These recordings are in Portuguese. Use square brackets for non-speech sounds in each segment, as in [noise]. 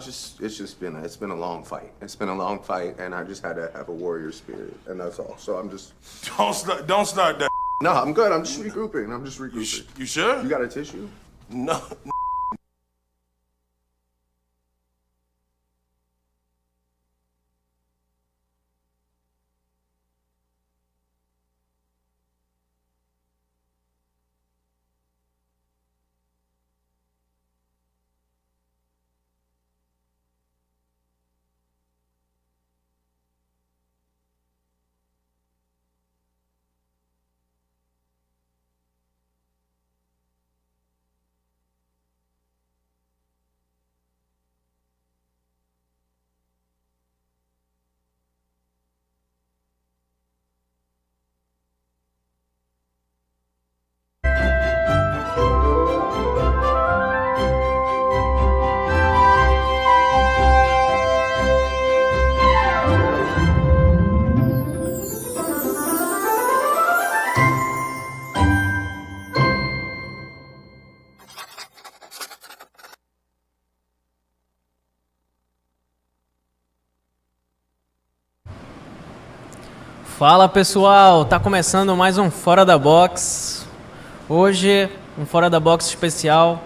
It's just, it's just been, a, it's been a long fight. It's been a long fight, and I just had to have a warrior spirit, and that's all. So I'm just, [laughs] Don't start, don't start that. no, I'm good. I'm just regrouping. I'm just regrouping. You sure? You got a tissue? No. Fala pessoal, tá começando mais um Fora da Box. Hoje, um Fora da Box especial.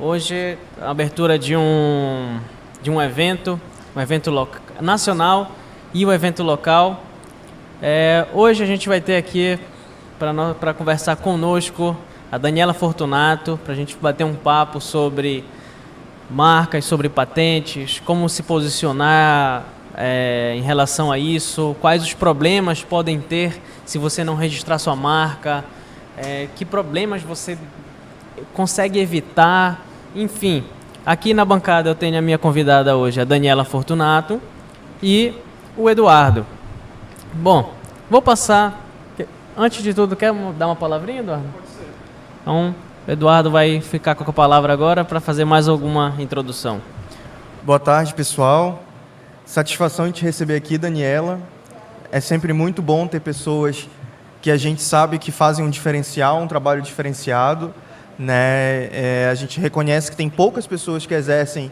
Hoje, a abertura de um, de um evento, um evento loca- nacional e o evento local. É, hoje a gente vai ter aqui para conversar conosco a Daniela Fortunato, para a gente bater um papo sobre marcas, sobre patentes, como se posicionar é, em relação a isso, quais os problemas podem ter se você não registrar sua marca, é, que problemas você consegue evitar, enfim. Aqui na bancada eu tenho a minha convidada hoje, a Daniela Fortunato, e o Eduardo. Bom, vou passar. Antes de tudo, quer dar uma palavrinha, Eduardo? Pode ser. Então, o Eduardo vai ficar com a palavra agora para fazer mais alguma introdução. Boa tarde, pessoal. Satisfação em te receber aqui, Daniela. É sempre muito bom ter pessoas que a gente sabe que fazem um diferencial, um trabalho diferenciado. Né? É, a gente reconhece que tem poucas pessoas que exercem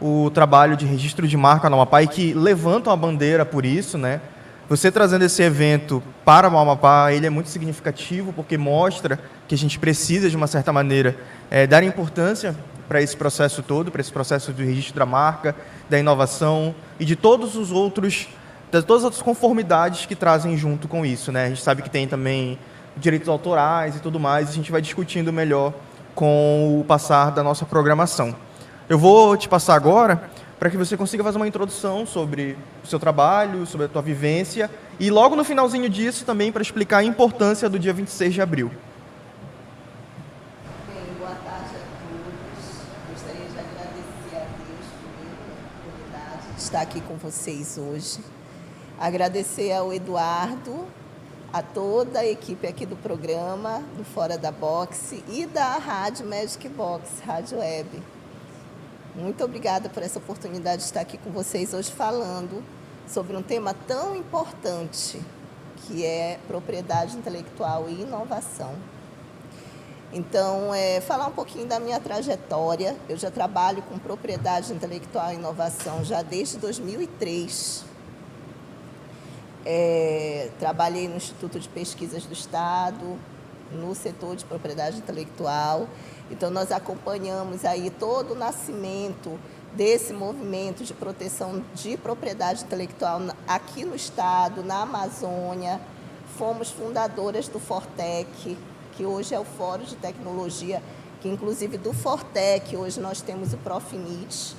o trabalho de registro de marca no Amapá e que levantam a bandeira por isso. Né? Você trazendo esse evento para o Amapá, ele é muito significativo porque mostra que a gente precisa, de uma certa maneira, é, dar importância para esse processo todo, para esse processo do registro da marca, da inovação e de todos os outros, de todas as outras conformidades que trazem junto com isso, né? A gente sabe que tem também direitos autorais e tudo mais, e a gente vai discutindo melhor com o passar da nossa programação. Eu vou te passar agora para que você consiga fazer uma introdução sobre o seu trabalho, sobre a tua vivência, e logo no finalzinho disso também para explicar a importância do dia 26 de abril. Bem, boa tarde a todos. Gostaria de agradecer a Deus primeiro pela oportunidade de estar aqui com vocês hoje. Agradecer ao Eduardo, a toda a equipe aqui do programa, do Fora da Boxe e da Rádio Magic Box, Rádio Web. Muito obrigada por essa oportunidade de estar aqui com vocês hoje falando sobre um tema tão importante que é propriedade intelectual e inovação. Então, é, falar um pouquinho da minha trajetória. Eu já trabalho com propriedade intelectual e inovação já desde 2003. É, trabalhei no Instituto de Pesquisas do Estado, no setor de propriedade intelectual. Então, nós acompanhamos aí todo o nascimento desse movimento de proteção de propriedade intelectual aqui no Estado, na Amazônia. Fomos fundadoras do Fortec, que hoje é o Fórum de Tecnologia, que inclusive do Fortec, hoje nós temos o Profinit,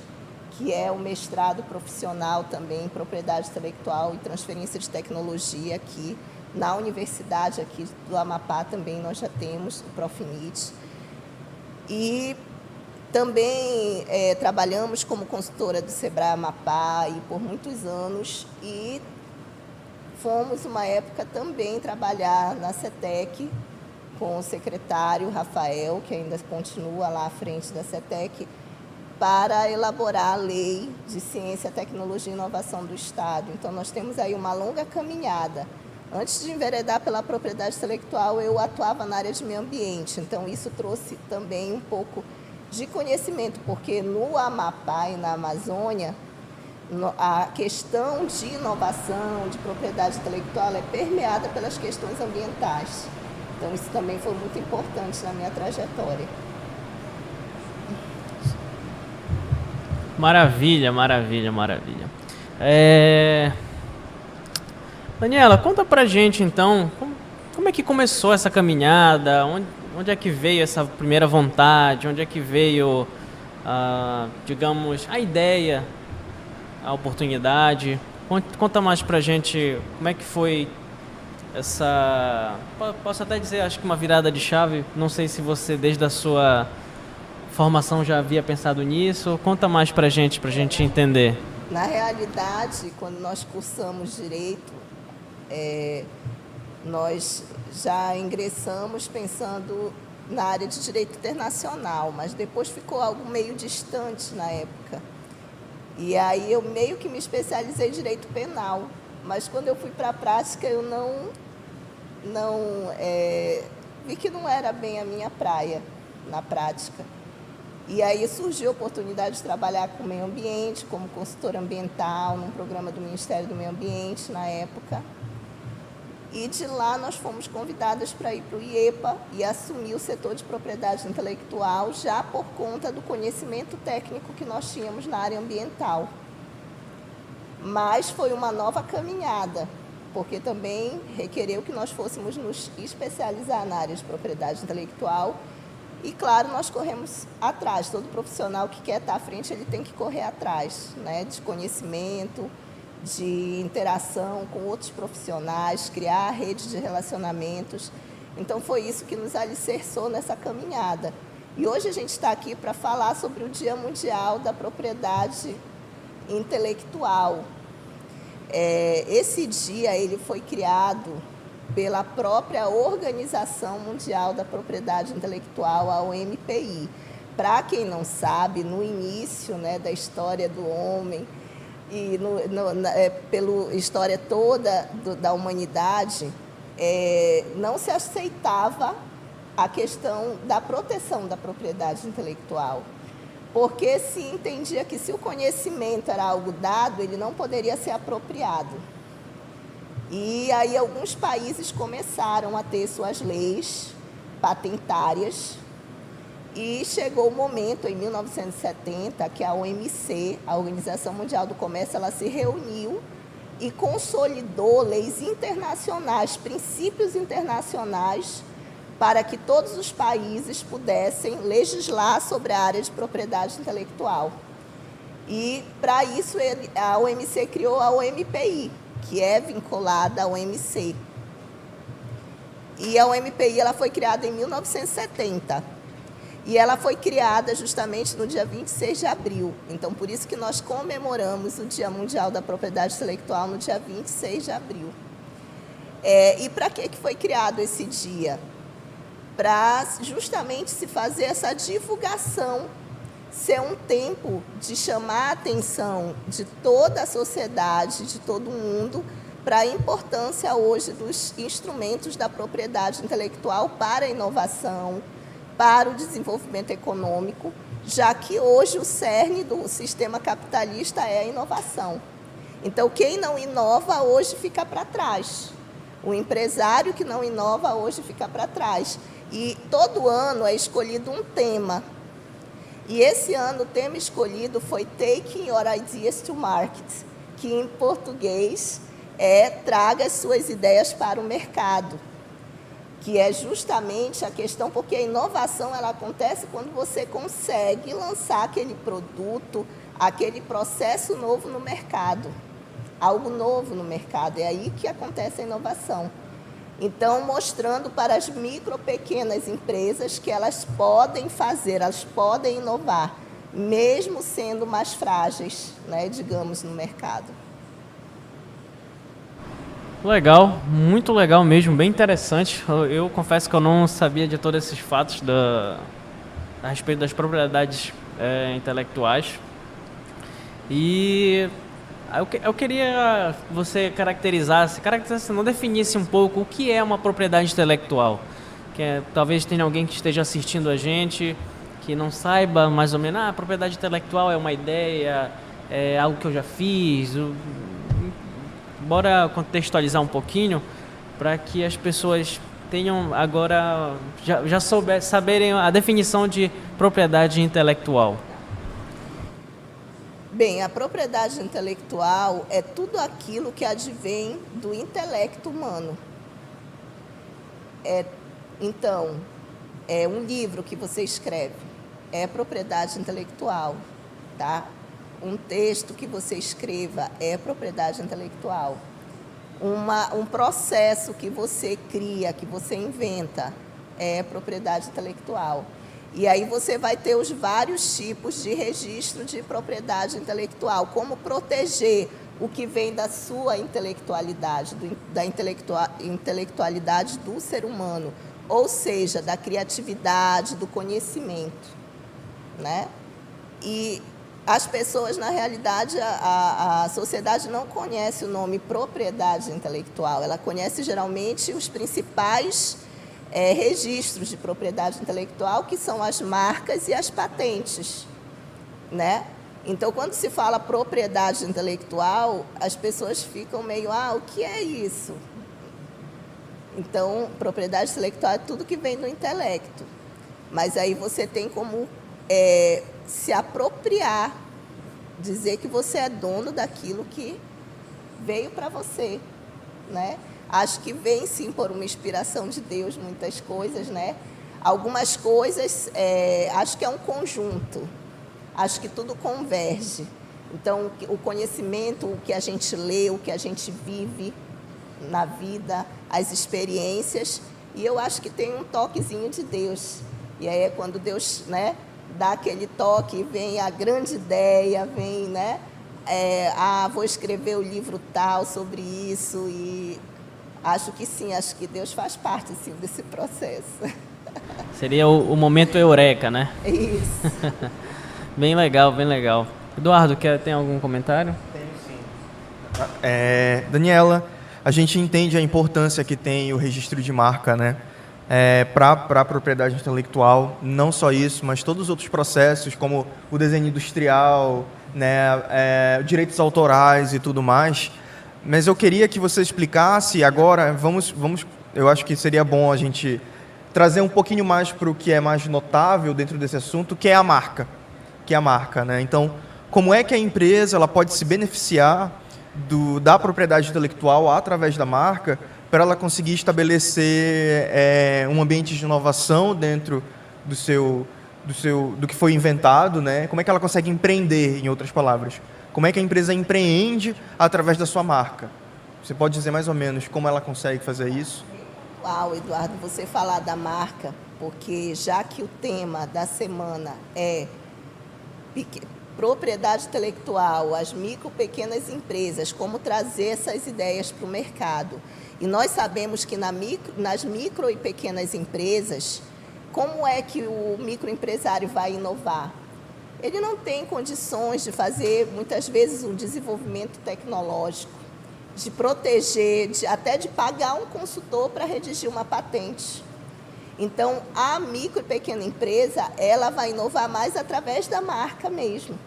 que é o mestrado profissional também em propriedade intelectual e transferência de tecnologia aqui na universidade aqui do Amapá também nós já temos o Profinit. E também eh, trabalhamos como consultora do Sebrae Amapá e por muitos anos e fomos uma época também trabalhar na CETEC com o secretário Rafael, que ainda continua lá à frente da CETEC, para elaborar a lei de ciência, tecnologia e inovação do Estado. Então, nós temos aí uma longa caminhada. Antes de enveredar pela propriedade intelectual, eu atuava na área de meio ambiente, então isso trouxe também um pouco de conhecimento, porque no Amapá e na Amazônia, a questão de inovação, de propriedade intelectual é permeada pelas questões ambientais. Então, isso também foi muito importante na minha trajetória. Maravilha, maravilha, maravilha. É... Daniela, conta pra gente então, como, como é que começou essa caminhada? Onde, onde é que veio essa primeira vontade? Onde é que veio, ah, digamos, a ideia, a oportunidade? Con- Conta mais pra gente como é que foi essa. po- Posso até dizer, acho que uma virada de chave. Não sei se você, desde a sua formação, já havia pensado nisso. Conta mais pra gente, pra gente entender. Na realidade, quando nós cursamos direito, é, nós já ingressamos pensando na área de direito internacional, mas depois ficou algo meio distante na época. E aí eu meio que me especializei em direito penal, mas quando eu fui para a prática eu não, não é, vi que não era bem a minha praia na prática. E aí surgiu a oportunidade de trabalhar com o meio ambiente, como consultora ambiental, num programa do Ministério do Meio Ambiente na época. E de lá nós fomos convidadas para ir para o IEPA e assumir o setor de propriedade intelectual, já por conta do conhecimento técnico que nós tínhamos na área ambiental. Mas foi uma nova caminhada, porque também requereu que nós fôssemos nos especializar na área de propriedade intelectual e, claro, nós corremos atrás. Todo profissional que quer estar à frente, ele tem que correr atrás né, de conhecimento, de interação com outros profissionais, criar rede de relacionamentos. Então, foi isso que nos alicerçou nessa caminhada. E hoje a gente está aqui para falar sobre o Dia Mundial da Propriedade Intelectual. É, esse dia ele foi criado pela própria Organização Mundial da Propriedade Intelectual, a OMPI. Para quem não sabe, no início né, da história do homem e no, no, na, é, pela história toda do, da humanidade, é, não se aceitava a questão da proteção da propriedade intelectual porque se entendia que se o conhecimento era algo dado, ele não poderia ser apropriado. E aí alguns países começaram a ter suas leis patentárias e chegou o momento, em 1970, que a OMC, a Organização Mundial do Comércio, ela se reuniu e consolidou leis internacionais, princípios internacionais para que todos os países pudessem legislar sobre a área de propriedade intelectual. E, para isso, a OMC criou a OMPI, que é vinculada à OMC. E a OMPI ela foi criada em 1970. E ela foi criada justamente no dia 26 de abril. Então, por isso que nós comemoramos o Dia Mundial da Propriedade Intelectual no dia 26 de abril. É, e para que foi criado esse dia? Para justamente se fazer essa divulgação, ser um tempo de chamar a atenção de toda a sociedade, de todo mundo, para a importância hoje dos instrumentos da propriedade intelectual para a inovação, para o desenvolvimento econômico, já que hoje o cerne do sistema capitalista é a inovação. Então, quem não inova hoje fica para trás. O empresário que não inova hoje fica para trás. E todo ano é escolhido um tema. E esse ano o tema escolhido foi Taking Your Ideas to Market, que em português é Traga as suas ideias para o mercado. Que é justamente a questão, porque a inovação ela acontece quando você consegue lançar aquele produto, aquele processo novo no mercado. Algo novo no mercado. É aí que acontece a inovação. Então, mostrando para as micro, pequenas empresas que elas podem fazer, elas podem inovar, mesmo sendo mais frágeis, né, digamos, no mercado. Legal, muito legal mesmo, bem interessante. Eu, eu confesso que eu não sabia de todos esses fatos da, a respeito das propriedades é, intelectuais. E eu, que- eu queria que você caracterizasse, caracterizasse, não definisse um pouco o que é uma propriedade intelectual. Que é, talvez tenha alguém que esteja assistindo a gente que não saiba mais ou menos, ah, propriedade intelectual é uma ideia, é algo que eu já fiz. Bora contextualizar um pouquinho para que as pessoas tenham agora já, já souber, saberem a definição de propriedade intelectual. Bem, a propriedade intelectual é tudo aquilo que advém do intelecto humano. É, então, é um livro que você escreve, é propriedade intelectual, tá? Um texto que você escreva é propriedade intelectual. Uma, um processo que você cria, que você inventa, é propriedade intelectual. E aí você vai ter os vários tipos de registro de propriedade intelectual, como proteger o que vem da sua intelectualidade, do, da intelectua, intelectualidade do ser humano, ou seja, da criatividade, do conhecimento, né? E as pessoas, na realidade, a, a sociedade não conhece o nome propriedade intelectual, ela conhece geralmente os principais é, registros de propriedade intelectual, que são as marcas e as patentes. Né? Então, quando se fala propriedade intelectual, as pessoas ficam meio, ah, o que é isso? Então, propriedade intelectual é tudo que vem do intelecto. Mas aí você tem como é, se apropriar, dizer que você é dono daquilo que veio para você, né? Acho que vem sim por uma inspiração de Deus muitas coisas, né? Algumas coisas, é, acho que é um conjunto. Acho que tudo converge. Então, o conhecimento, o que a gente lê, o que a gente vive na vida, as experiências, e eu acho que tem um toquezinho de Deus. E aí é quando Deus, né, dá aquele toque, vem a grande ideia, vem, né, é, ah, vou escrever o livro tal sobre isso e acho que sim, acho que Deus faz parte sim desse processo. [laughs] Seria o, o momento eureka, né? É isso. [laughs] Bem legal, bem legal. Eduardo, quer, tem algum comentário? É, Daniela, a gente entende a importância que tem o registro de marca, né? É, para a propriedade intelectual, não só isso, mas todos os outros processos, como o desenho industrial, né, é, direitos autorais e tudo mais. Mas eu queria que você explicasse agora, vamos, vamos, eu acho que seria bom a gente trazer um pouquinho mais para o que é mais notável dentro desse assunto, que é a marca, que é a marca, né? Então, como é que a empresa ela pode se beneficiar do, da propriedade intelectual através da marca para ela conseguir estabelecer é, um ambiente de inovação dentro do seu, do seu, do que foi inventado, né? Como é que ela consegue empreender, em outras palavras? Como é que a empresa empreende através da sua marca? Você pode dizer mais ou menos como ela consegue fazer isso? Uau, Eduardo, você falar da marca, porque já que o tema da semana é propriedade intelectual, as micro pequenas empresas, como trazer essas ideias para o mercado. E nós sabemos que na micro, nas micro e pequenas empresas, como é que o microempresário vai inovar? Ele não tem condições de fazer, muitas vezes, um desenvolvimento tecnológico, de proteger, de, até de pagar um consultor para redigir uma patente. Então, a micro e pequena empresa, ela vai inovar mais através da marca mesmo.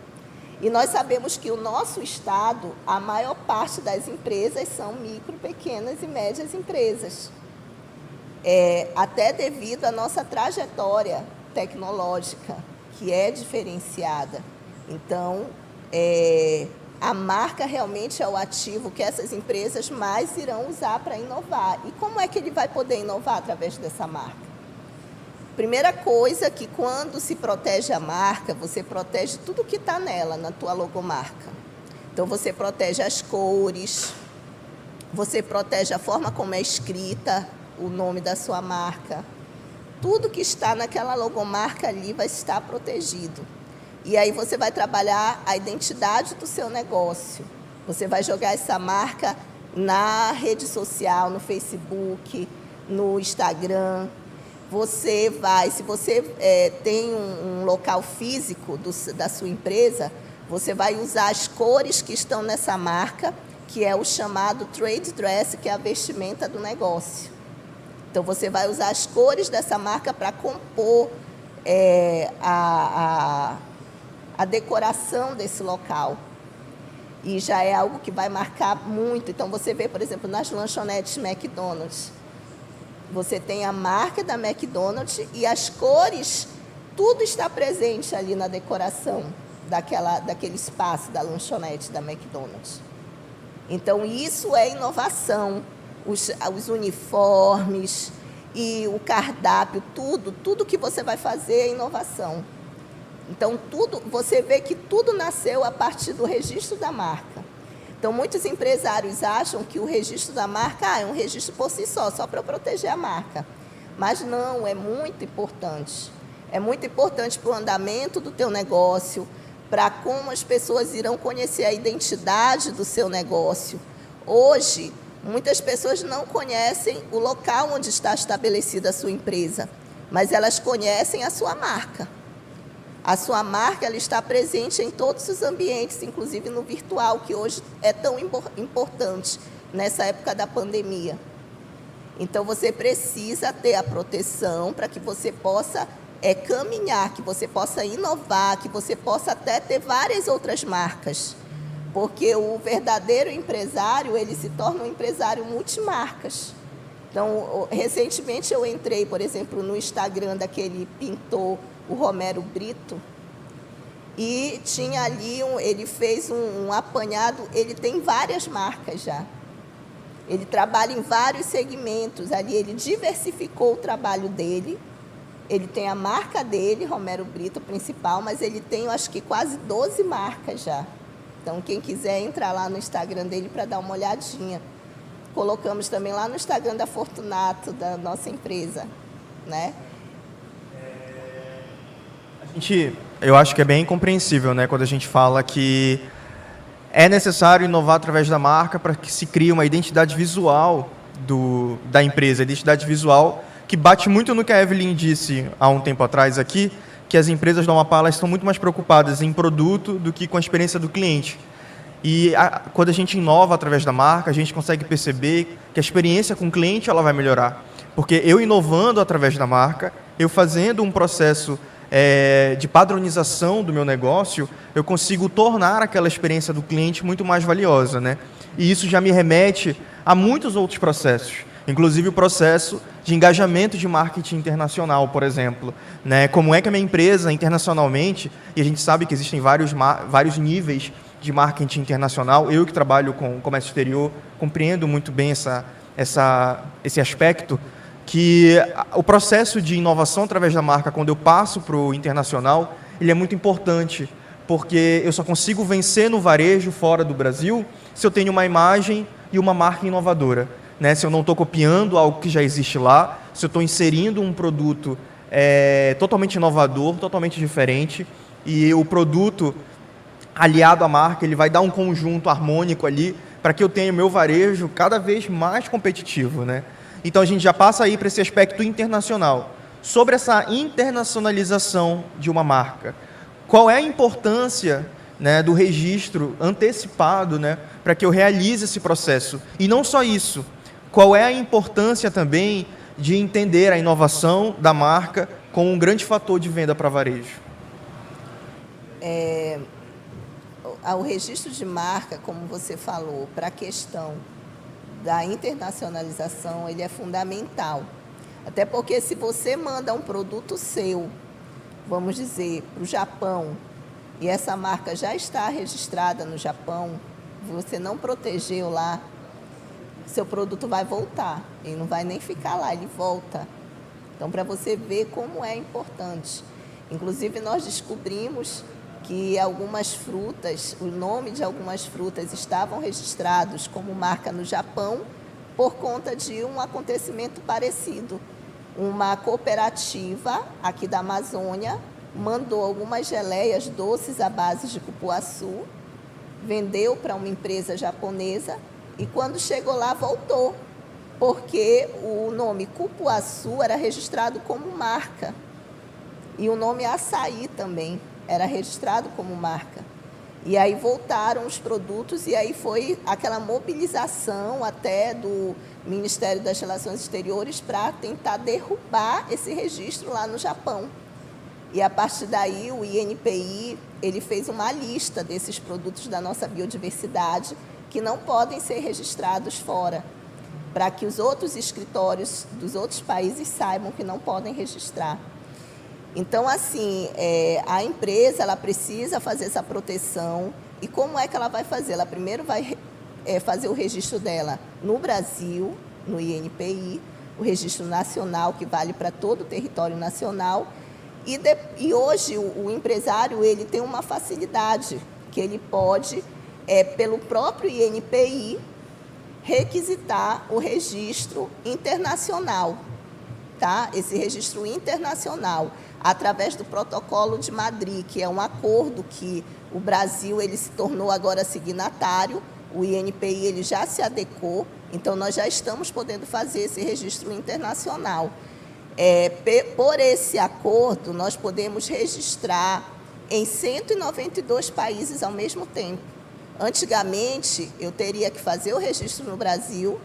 E nós sabemos que o nosso estado, a maior parte das empresas são micro, pequenas e médias empresas. É, até devido à nossa trajetória tecnológica, que é diferenciada. Então, é, a marca realmente é o ativo que essas empresas mais irão usar para inovar. E como é que ele vai poder inovar através dessa marca? Primeira coisa que quando se protege a marca, você protege tudo que está nela, na tua logomarca. Então você protege as cores, você protege a forma como é escrita o nome da sua marca. Tudo que está naquela logomarca ali vai estar protegido. E aí você vai trabalhar a identidade do seu negócio. Você vai jogar essa marca na rede social, no Facebook, no Instagram, você vai, se você é, tem um, um, local físico do, da sua empresa, você vai usar as cores que estão nessa marca, que é o chamado trade dress, que é a vestimenta do negócio. Então você vai usar as cores dessa marca para compor é, a, a, a decoração desse local. E já é algo que vai marcar muito. Então, você vê, por exemplo, nas lanchonetes McDonald's, você tem a marca da McDonald's e as cores, tudo está presente ali na decoração daquela, daquele espaço da lanchonete da McDonald's. Então, isso é inovação. Os, os uniformes e o cardápio, tudo, tudo que você vai fazer é inovação. Então, tudo, você vê que tudo nasceu a partir do registro da marca. Então, muitos empresários acham que o registro da marca ah, é um registro por si só, só para proteger a marca. Mas não, é muito importante. É muito importante para o andamento do teu negócio, para como as pessoas irão conhecer a identidade do seu negócio. Hoje, muitas pessoas não conhecem o local onde está estabelecida a sua empresa, mas elas conhecem a sua marca. A sua marca ela está presente em todos os ambientes, inclusive no virtual, que hoje é tão importante nessa época da pandemia. Então, você precisa ter a proteção para que você possa é, caminhar, que você possa inovar, que você possa até ter várias outras marcas. Porque o verdadeiro empresário, ele se torna um empresário multimarcas. Então, recentemente eu entrei, por exemplo, no Instagram daquele pintor o Romero Brito, e tinha ali, um, ele fez um, um apanhado, ele tem várias marcas já. Ele trabalha em vários segmentos ali, ele diversificou o trabalho dele. Ele tem a marca dele, Romero Brito, principal, mas ele tem, eu acho que quase 12 marcas já. Então, quem quiser entrar lá no Instagram dele para dar uma olhadinha. Colocamos também lá no Instagram da Fortunato, da nossa empresa, né? A gente, eu acho que é bem compreensível, né, quando a gente fala que é necessário inovar através da marca para que se crie uma identidade visual do, da empresa, identidade visual que bate muito no que a Evelyn disse há um tempo atrás aqui, que as empresas da Amapá estão muito mais preocupadas em produto do que com a experiência do cliente. E a, quando a gente inova através da marca, a gente consegue perceber que a experiência com o cliente ela vai melhorar. Porque eu inovando através da marca, eu fazendo um processo é, de padronização do meu negócio, eu consigo tornar aquela experiência do cliente muito mais valiosa. Né? E isso já me remete a muitos outros processos, inclusive o processo de engajamento de marketing internacional, por exemplo. Né? Como é que a minha empresa, internacionalmente, e a gente sabe que existem vários, vários níveis de marketing internacional, eu que trabalho com comércio exterior, compreendo muito bem essa, essa, esse aspecto, que o processo de inovação através da marca, quando eu passo para o internacional, ele é muito importante, porque eu só consigo vencer no varejo fora do Brasil se eu tenho uma imagem e uma marca inovadora. Né? Se eu não estou copiando algo que já existe lá, se eu estou inserindo um produto é, totalmente inovador, totalmente diferente, e o produto aliado à marca, ele vai dar um conjunto harmônico ali para que eu tenha o meu varejo cada vez mais competitivo, né? Então a gente já passa aí para esse aspecto internacional. Sobre essa internacionalização de uma marca, qual é a importância né, do registro antecipado né, para que eu realize esse processo? E não só isso, qual é a importância também de entender a inovação da marca como um grande fator de venda para varejo? É, o registro de marca, como você falou, para a questão da internacionalização, ele é fundamental. Até porque se você manda um produto seu, vamos dizer, para o Japão, e essa marca já está registrada no Japão, você não protegeu lá, seu produto vai voltar. Ele não vai nem ficar lá, ele volta. Então, para você ver como é importante. Inclusive, nós descobrimos que algumas frutas, o nome de algumas frutas estavam registrados como marca no Japão por conta de um acontecimento parecido. Uma cooperativa aqui da Amazônia mandou algumas geleias doces à base de cupuaçu, vendeu para uma empresa japonesa e quando chegou lá voltou, porque o nome cupuaçu era registrado como marca e o nome açaí também era registrado como marca. E aí voltaram os produtos e aí foi aquela mobilização até do Ministério das Relações Exteriores para tentar derrubar esse registro lá no Japão. E a partir daí o INPI ele fez uma lista desses produtos da nossa biodiversidade que não podem ser registrados fora, para que os outros escritórios dos outros países saibam que não podem registrar. Então, assim, é, a empresa ela precisa fazer essa proteção. E como é que ela vai fazer? Ela primeiro vai é, fazer o registro dela no Brasil, no INPI, o registro nacional, que vale para todo o território nacional. E, de, e hoje o, o, empresário ele tem uma facilidade, que ele pode, é, pelo próprio INPI, requisitar o registro internacional. Tá? Esse registro internacional através do Protocolo de Madrid, que é um acordo que o Brasil ele se tornou agora signatário, o INPI ele já se adequou, então nós já estamos podendo fazer esse registro internacional. É, por esse acordo, nós podemos registrar em 192 países ao mesmo tempo. Antigamente, eu teria que fazer o registro no Brasil,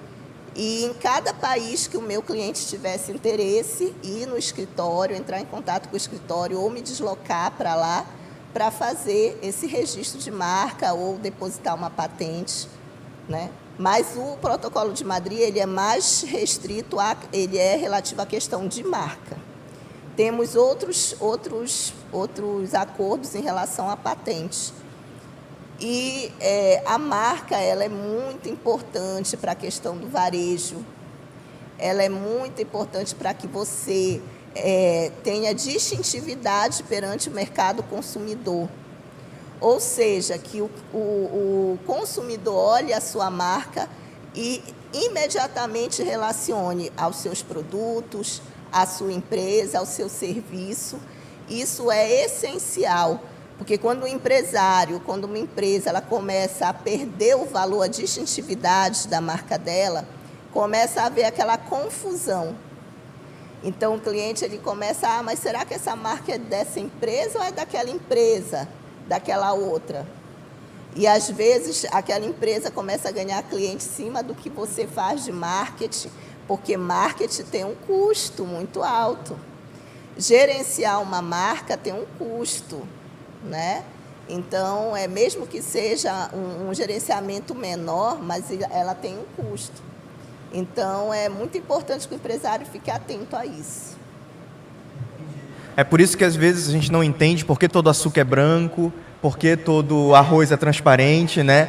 e em cada país que o meu cliente tivesse interesse, ir no escritório, entrar em contato com o escritório ou me deslocar para lá para fazer esse registro de marca ou depositar uma patente, né? Mas o protocolo de Madrid ele é mais restrito, a, ele é relativo à questão de marca. Temos outros, outros, outros acordos em relação a patentes. E é, a marca ela é muito importante para a questão do varejo. Ela é muito importante para que você é, tenha distintividade perante o mercado consumidor. Ou seja, que o, o, o consumidor olhe a sua marca e imediatamente relacione aos seus produtos, à sua empresa, ao seu serviço. Isso é essencial porque quando o empresário, quando uma empresa ela começa a perder o valor, a distintividade da marca dela, começa a haver aquela confusão. Então o cliente ele começa, ah, mas será que essa marca é dessa empresa ou é daquela empresa, daquela outra? E às vezes aquela empresa começa a ganhar cliente em cima do que você faz de marketing, porque marketing tem um custo muito alto. Gerenciar uma marca tem um custo né? Então, é mesmo que seja um, um gerenciamento menor, mas ela tem um custo. Então, é muito importante que o empresário fique atento a isso. É por isso que às vezes a gente não entende por que todo açúcar é branco, por que todo arroz é transparente, né?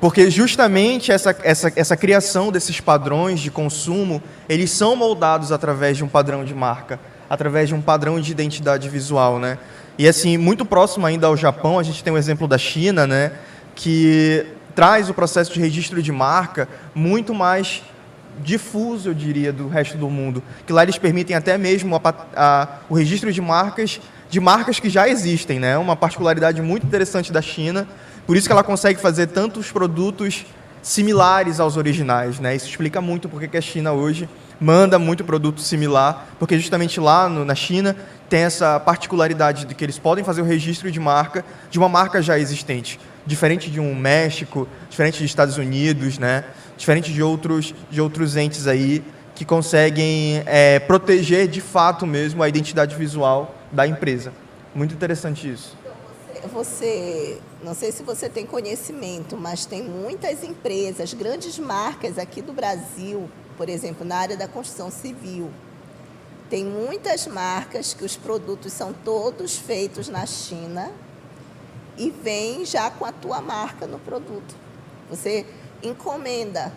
Porque justamente essa, essa, essa criação desses padrões de consumo, eles são moldados através de um padrão de marca, através de um padrão de identidade visual, né? E assim, muito próximo ainda ao Japão, a gente tem o exemplo da China, né, que traz o processo de registro de marca muito mais difuso, eu diria, do resto do mundo. Que lá eles permitem até mesmo a, a, o registro de marcas de marcas que já existem, né? Uma particularidade muito interessante da China. Por isso que ela consegue fazer tantos produtos similares aos originais, né? Isso explica muito porque que a China hoje manda muito produto similar, porque justamente lá no, na China tem essa particularidade de que eles podem fazer o registro de marca de uma marca já existente, diferente de um México, diferente dos Estados Unidos, né? diferente de outros, de outros entes aí que conseguem é, proteger de fato mesmo a identidade visual da empresa. Muito interessante isso. Você, não sei se você tem conhecimento, mas tem muitas empresas, grandes marcas aqui do Brasil, por exemplo, na área da construção civil. Tem muitas marcas que os produtos são todos feitos na China e vem já com a tua marca no produto. Você encomenda,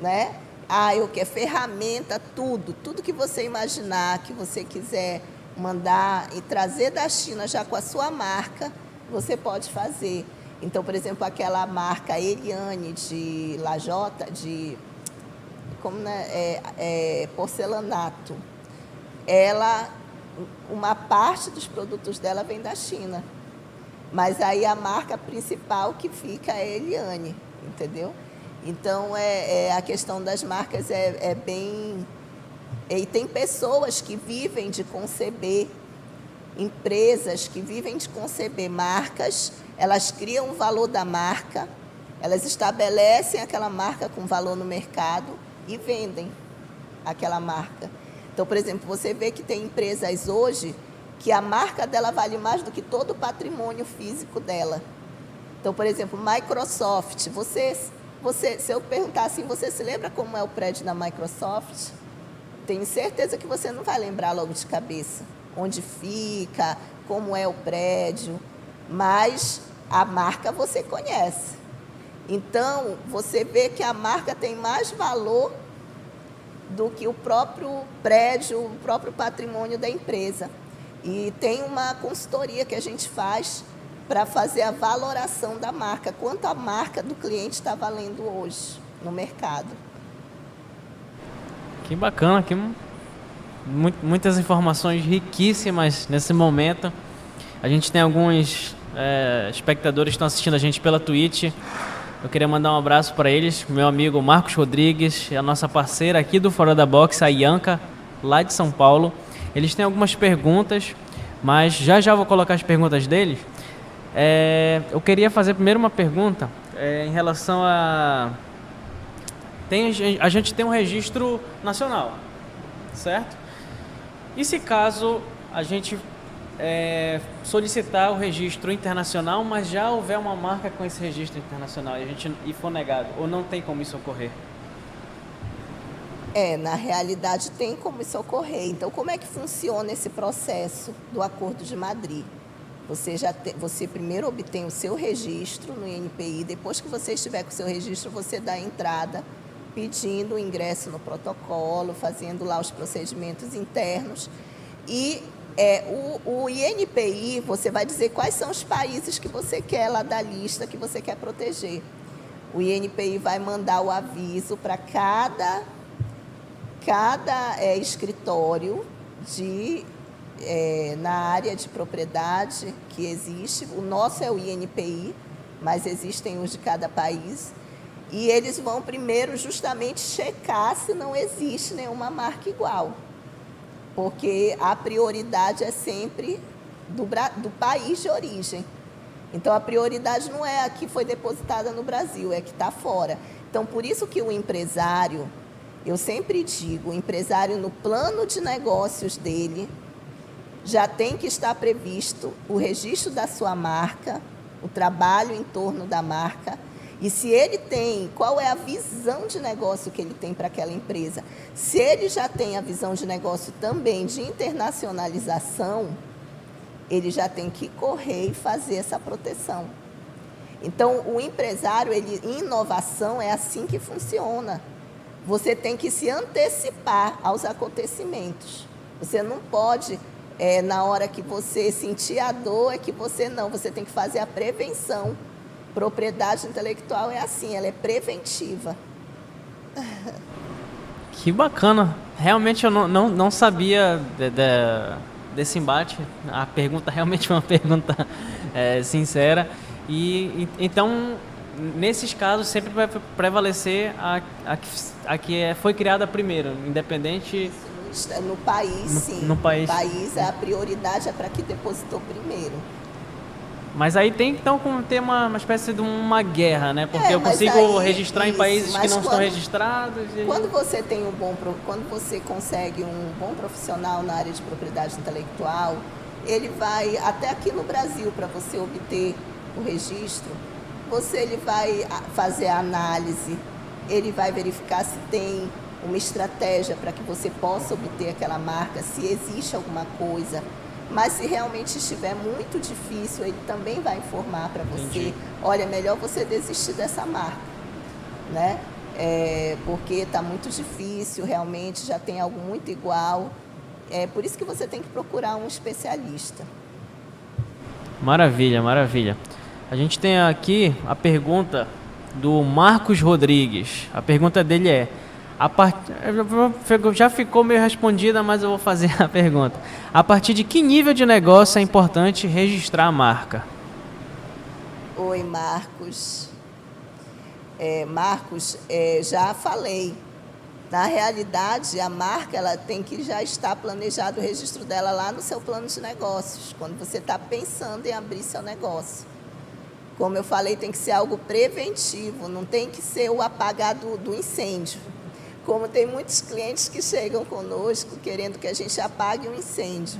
né? Ah, eu quero ferramenta, tudo, tudo que você imaginar, que você quiser mandar e trazer da China já com a sua marca, você pode fazer. Então, por exemplo, aquela marca Eliane de Lajota, de como né, é, é, porcelanato, ela, uma parte dos produtos dela vem da China. Mas aí a marca principal que fica é Eliane, entendeu? Então, é, é, a questão das marcas é, é bem... E tem pessoas que vivem de conceber, empresas que vivem de conceber marcas, elas criam o valor da marca, elas estabelecem aquela marca com valor no mercado e vendem aquela marca. Então, por exemplo, você vê que tem empresas hoje que a marca dela vale mais do que todo o patrimônio físico dela. Então, por exemplo, Microsoft. Você, você, se eu perguntar assim, você se lembra como é o prédio da Microsoft? Tenho certeza que você não vai lembrar logo de cabeça onde fica, como é o prédio, mas a marca você conhece. Então, você vê que a marca tem mais valor do que o próprio prédio, o próprio patrimônio da empresa. E tem uma consultoria que a gente faz para fazer a valoração da marca, quanto a marca do cliente está valendo hoje no mercado. Que bacana, que mu- muitas informações riquíssimas nesse momento. A gente tem alguns é, espectadores que estão assistindo a gente pela Twitch. Eu queria mandar um abraço para eles, meu amigo Marcos Rodrigues, a nossa parceira aqui do Fora da Box, a Ianca, lá de São Paulo. Eles têm algumas perguntas, mas já já vou colocar as perguntas deles. É, eu queria fazer primeiro uma pergunta é, em relação a tem, a gente tem um registro nacional, certo? E se caso a gente é, solicitar o registro internacional, mas já houver uma marca com esse registro internacional e a gente e for negado, ou não tem como isso ocorrer? É, na realidade tem como isso ocorrer. Então, como é que funciona esse processo do Acordo de Madrid? Você já te, você primeiro obtém o seu registro no INPI, depois que você estiver com o seu registro, você dá a entrada pedindo o ingresso no protocolo, fazendo lá os procedimentos internos. E é, o, o INPI, você vai dizer quais são os países que você quer lá da lista que você quer proteger. O INPI vai mandar o aviso para cada cada é, escritório de é, na área de propriedade que existe. O nosso é o INPI, mas existem os de cada país. E eles vão primeiro justamente checar se não existe nenhuma marca igual. Porque a prioridade é sempre do, do país de origem. Então a prioridade não é a que foi depositada no Brasil, é a que está fora. Então por isso que o empresário, eu sempre digo, o empresário no plano de negócios dele já tem que estar previsto o registro da sua marca, o trabalho em torno da marca. E se ele tem, qual é a visão de negócio que ele tem para aquela empresa? Se ele já tem a visão de negócio também de internacionalização, ele já tem que correr e fazer essa proteção. Então, o empresário, ele, inovação, é assim que funciona. Você tem que se antecipar aos acontecimentos. Você não pode, é, na hora que você sentir a dor, é que você não. Você tem que fazer a prevenção. Propriedade intelectual é assim, ela é preventiva. Que bacana. Realmente eu não, não, não sabia de, de, desse embate. A pergunta [laughs] realmente é uma pergunta é, sincera. E, e, então, nesses casos, sempre vai prevalecer a, a, a que é, foi criada primeiro, independente. No país, no, sim. No país. No país, a prioridade é para que depositou primeiro. Mas aí tem então como ter uma, uma espécie de uma guerra, né? Porque É, eu consigo aí- registrar em isso, países que não estão quando- registrados. e- Quando você tem um bom, quando você consegue um bom profissional na área de propriedade intelectual, ele vai até aqui no Brasil para você obter o registro, você ele vai fazer a análise, ele vai verificar se tem uma estratégia para que você possa obter aquela marca, se existe alguma coisa. Mas se realmente estiver muito difícil, ele também vai informar para você, Entendi. olha, melhor você desistir dessa marca né? É, porque está muito difícil, realmente já tem algo muito igual. É por isso que você tem que procurar um especialista. Maravilha, maravilha. A gente tem aqui a pergunta do Marcos Rodrigues. A pergunta dele é: a part... já ficou meio respondida, mas eu vou fazer a pergunta. A partir de que nível de negócio é importante registrar a marca? Oi, Marcos. É, Marcos, é, já falei. Na realidade, a marca ela tem que já estar planejado o registro dela lá no seu plano de negócios, quando você está pensando em abrir seu negócio. Como eu falei, tem que ser algo preventivo, não tem que ser o apagar do, do incêndio. Como tem muitos clientes que chegam conosco querendo que a gente apague o incêndio.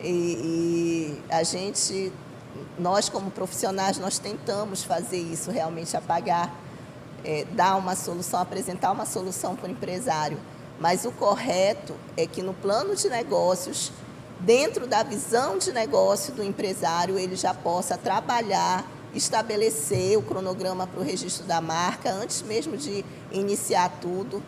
E, e a gente, nós como profissionais, nós tentamos fazer isso realmente, apagar, é, dar uma solução, apresentar uma solução para o empresário. Mas o correto é que no plano de negócios, dentro da visão de negócio do empresário, ele já possa trabalhar, estabelecer o cronograma para o registro da marca antes mesmo de iniciar tudo.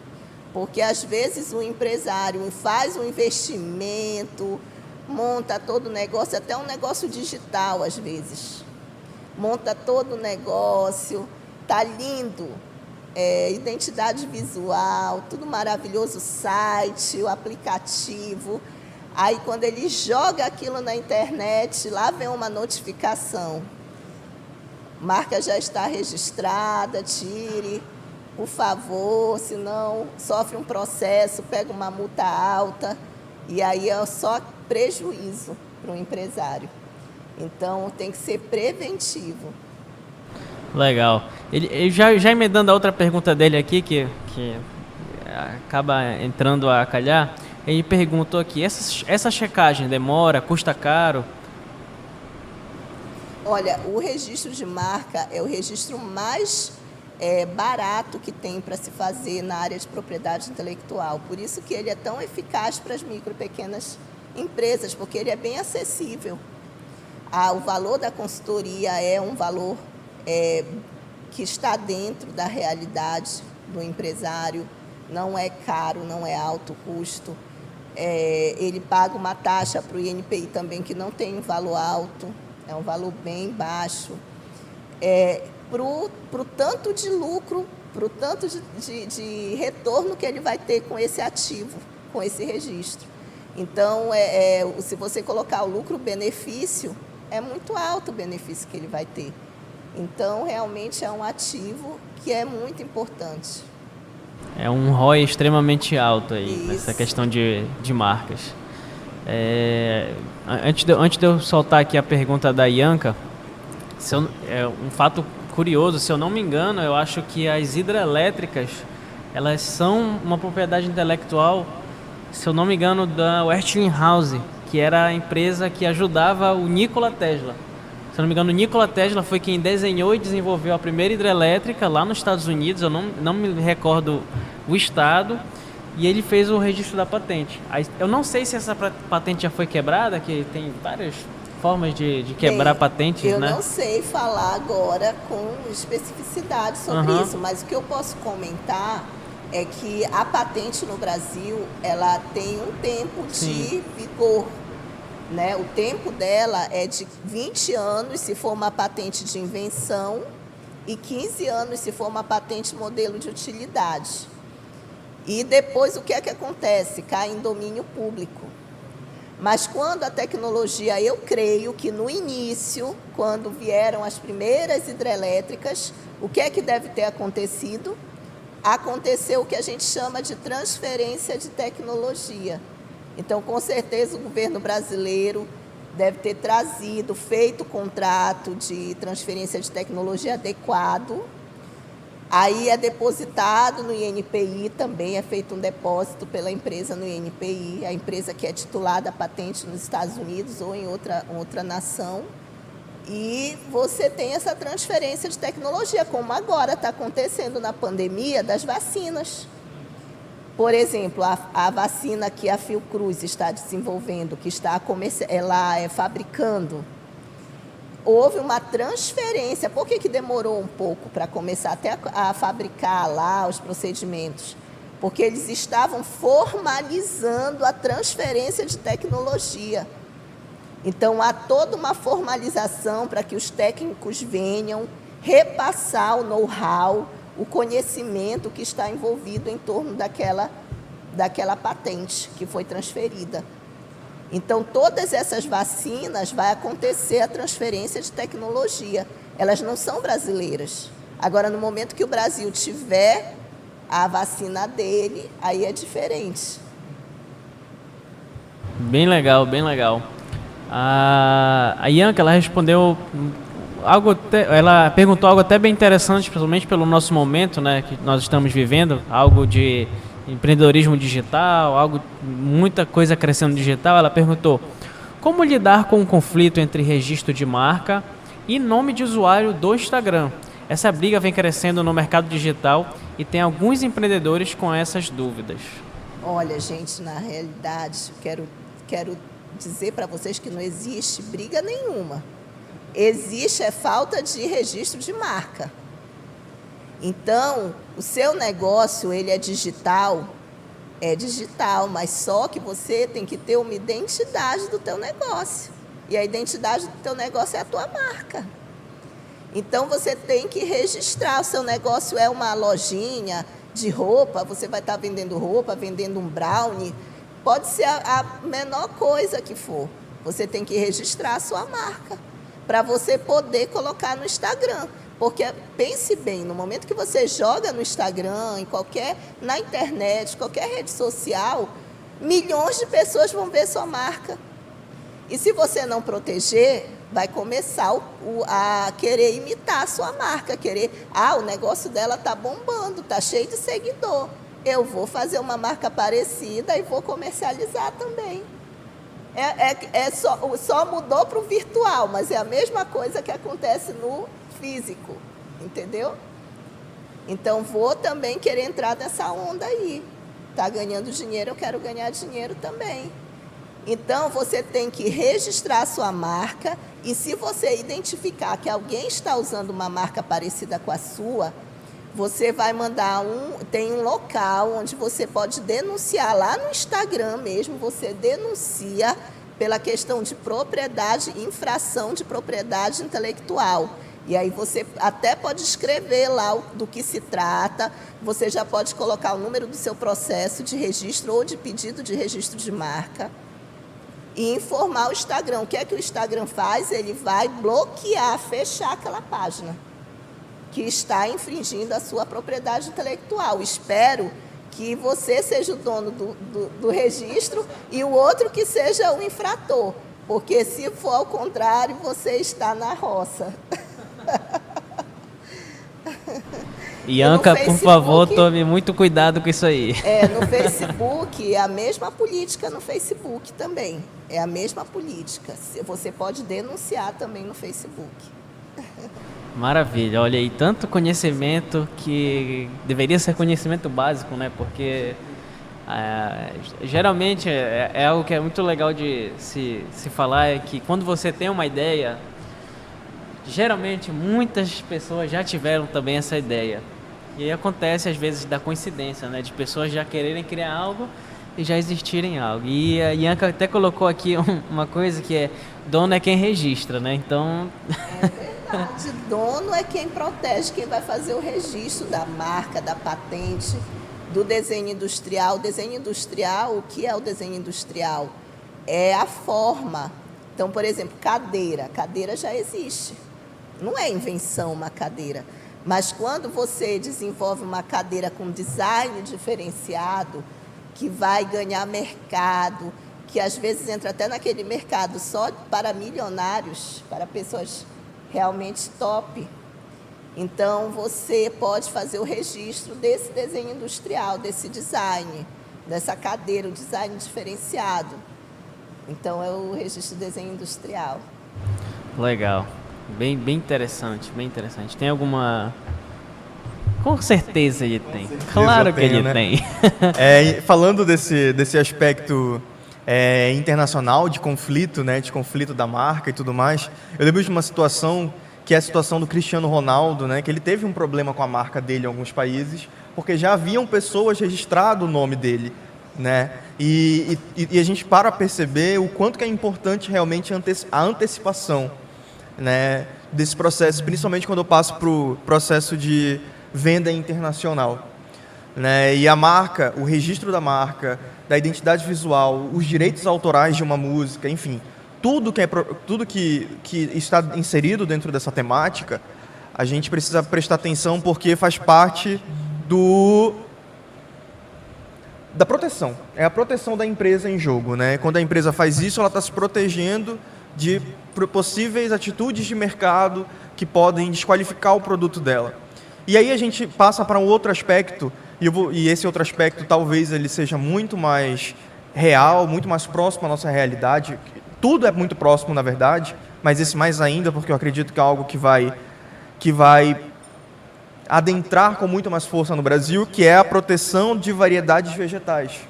Porque às vezes o empresário faz um investimento, monta todo o negócio, até um negócio digital às vezes. Monta todo o negócio, tá lindo, é, identidade visual, tudo maravilhoso, site, o aplicativo. Aí quando ele joga aquilo na internet, lá vem uma notificação. Marca já está registrada, tire, por favor, senão sofre um processo, pega uma multa alta. E aí é só prejuízo para o empresário. Então tem que ser preventivo. Legal. Ele, ele já, já emendando a outra pergunta dele aqui, que, que acaba entrando a calhar, ele perguntou aqui, essa, essa checagem demora, custa caro? Olha, o registro de marca é o registro mais é, barato que tem para se fazer na área de propriedade intelectual. Por isso que ele é tão eficaz para as micro e pequenas empresas, porque ele é bem acessível. Ah, o valor da consultoria é um valor é, que está dentro da realidade do empresário, não é caro, não é alto custo. É, ele paga uma taxa para o INPI também que não tem um valor alto, é um valor bem baixo. É, para o tanto de lucro, para o tanto de, de, de, retorno que ele vai ter com esse ativo, com esse registro. Então, é, é se você colocar o lucro-benefício, é muito alto o benefício que ele vai ter. Então, realmente é um ativo que é muito importante. É um ROI extremamente alto aí, Isso. nessa questão de, de marcas. É, antes, de, antes de eu soltar aqui a pergunta da Ianca, eu, é um fato curioso, se eu não me engano, eu acho que as hidrelétricas, elas são uma propriedade intelectual, se eu não me engano, da Westinghouse, que era a empresa que ajudava o Nikola Tesla. Se eu não me engano, o Nikola Tesla foi quem desenhou e desenvolveu a primeira hidrelétrica lá nos Estados Unidos, eu não, não me recordo o estado, e ele fez o registro da patente. Eu não sei se essa patente já foi quebrada, que tem várias formas de, de quebrar Bem, patentes, eu né? não sei falar agora com especificidade sobre Aham. isso, mas o que eu posso comentar é que a patente no Brasil ela tem um tempo de Sim. vigor. Né? O tempo dela é de 20 anos se for uma patente de invenção e 15 anos se for uma patente modelo de utilidade. E depois o que é que acontece? Cai em domínio público. Mas quando a tecnologia, eu creio que no início, quando vieram as primeiras hidrelétricas, o que é que deve ter acontecido? Aconteceu o que a gente chama de transferência de tecnologia. Então, com certeza, o governo brasileiro deve ter trazido, feito contrato de transferência de tecnologia adequado. Aí é depositado no INPI, também é feito um depósito pela empresa no INPI, a empresa que é titular da patente nos Estados Unidos ou em outra, outra nação. E você tem essa transferência de tecnologia, como agora está acontecendo na pandemia das vacinas. Por exemplo, a, a vacina que a Fiocruz está desenvolvendo, que está ela é fabricando, houve uma transferência. Por que, que demorou um pouco para começar até a, a fabricar lá os procedimentos? Porque eles estavam formalizando a transferência de tecnologia. Então, há toda uma formalização para que os técnicos venham repassar o know-how, o conhecimento que está envolvido em torno daquela, daquela patente que foi transferida. Então, todas essas vacinas vai acontecer a transferência de tecnologia. Elas não são brasileiras. Agora, no momento que o Brasil tiver a vacina dele, aí é diferente. Bem legal, bem legal. A, a Ianca, ela respondeu algo, até- ela perguntou algo até bem interessante, principalmente pelo nosso momento, né, que nós estamos vivendo, algo de empreendedorismo digital, algo muita coisa crescendo digital. Ela perguntou: Como lidar com o conflito entre registro de marca e nome de usuário do Instagram? Essa briga vem crescendo no mercado digital e tem alguns empreendedores com essas dúvidas. Olha, gente, na realidade, quero, quero dizer para vocês que não existe briga nenhuma. Existe é falta de registro de marca. Então, o seu negócio, ele é digital, é digital, mas só que você tem que ter uma identidade do teu negócio. E a identidade do teu negócio é a tua marca. Então você tem que registrar, o seu negócio é uma lojinha de roupa, você vai estar vendendo roupa, vendendo um brownie, pode ser a, a menor coisa que for. Você tem que registrar a sua marca para você poder colocar no Instagram. Porque pense bem, no momento que você joga no Instagram, em qualquer, na internet, qualquer rede social, milhões de pessoas vão ver sua marca. E se você não proteger, vai começar o, a querer imitar a sua marca, querer, ah, o negócio dela tá bombando, tá cheio de seguidor. Eu vou fazer uma marca parecida e vou comercializar também. É, é, é só, só mudou para o virtual, mas é a mesma coisa que acontece no físico, entendeu? Então vou também querer entrar nessa onda aí. Tá ganhando dinheiro, eu quero ganhar dinheiro também. Então você tem que registrar a sua marca e se você identificar que alguém está usando uma marca parecida com a sua, você vai mandar um, tem um local onde você pode denunciar lá no Instagram mesmo, você denuncia pela questão de propriedade, infração de propriedade intelectual. E aí você até pode escrever lá do que se trata, você já pode colocar o número do seu processo de registro ou de pedido de registro de marca e informar o Instagram. O que é que o Instagram faz? Ele vai bloquear, fechar aquela página que está infringindo a sua propriedade intelectual. Espero que você seja o dono do, do, do registro e o outro que seja o infrator, porque se for ao contrário, você está na roça. [laughs] [laughs] Ianca, por favor, tome muito cuidado com isso aí. É, no [laughs] Facebook, é a mesma política no Facebook também. É a mesma política. Você pode denunciar também no Facebook. [laughs] Maravilha, olha aí, tanto conhecimento que deveria ser conhecimento básico, né? Porque ah, geralmente é, é algo que é muito legal de se, se falar, é que quando você tem uma ideia, geralmente muitas pessoas já tiveram também essa ideia. E aí acontece às vezes da coincidência, né? De pessoas já quererem criar algo e já existirem algo. E a Ianca até colocou aqui [laughs] um- uma coisa que é dono é quem registra, né? Então De [laughs] dono é quem protege, quem vai fazer o registro da marca, da patente, do desenho industrial. O desenho industrial, o que é o desenho industrial? É a forma. Então, por exemplo, cadeira. Cadeira já existe. Não é invenção uma cadeira. Mas quando você desenvolve uma cadeira com design diferenciado, que vai ganhar mercado, que às vezes entra até naquele mercado só para milionários, para pessoas realmente top. Então você pode fazer o registro desse desenho industrial, desse design, dessa cadeira, o design diferenciado. Então é o registro de desenho industrial. Legal. Bem, bem interessante, bem interessante. Tem alguma. Com certeza ele tem. Claro eu que tenho, ele né? tem. [laughs] É, falando desse, desse aspecto é, internacional de conflito, né, de conflito da marca e tudo mais, eu lembro de uma situação que é a situação do Cristiano Ronaldo, né, que ele teve um problema com a marca dele em alguns países, porque já haviam pessoas registrado o nome dele, né, e, e, e a gente para perceber o quanto que é importante realmente a antecipação, né, desse processo, principalmente quando eu passo para o processo de venda internacional né? E a marca, o registro da marca, da identidade visual, os direitos autorais de uma música, enfim, tudo que é tudo que, que está inserido dentro dessa temática, a gente precisa prestar atenção porque faz parte do da proteção. É a proteção da empresa em jogo, né? Quando a empresa faz isso, ela está se protegendo de possíveis atitudes de mercado que podem desqualificar o produto dela. E aí a gente passa para um outro aspecto, e, vou- e esse outro aspecto talvez ele seja muito mais real, muito mais próximo à nossa realidade, tudo é muito próximo, na verdade, mas esse mais ainda, porque eu acredito que é algo que vai, que vai adentrar com muito mais força no Brasil, que é a proteção de variedades vegetais.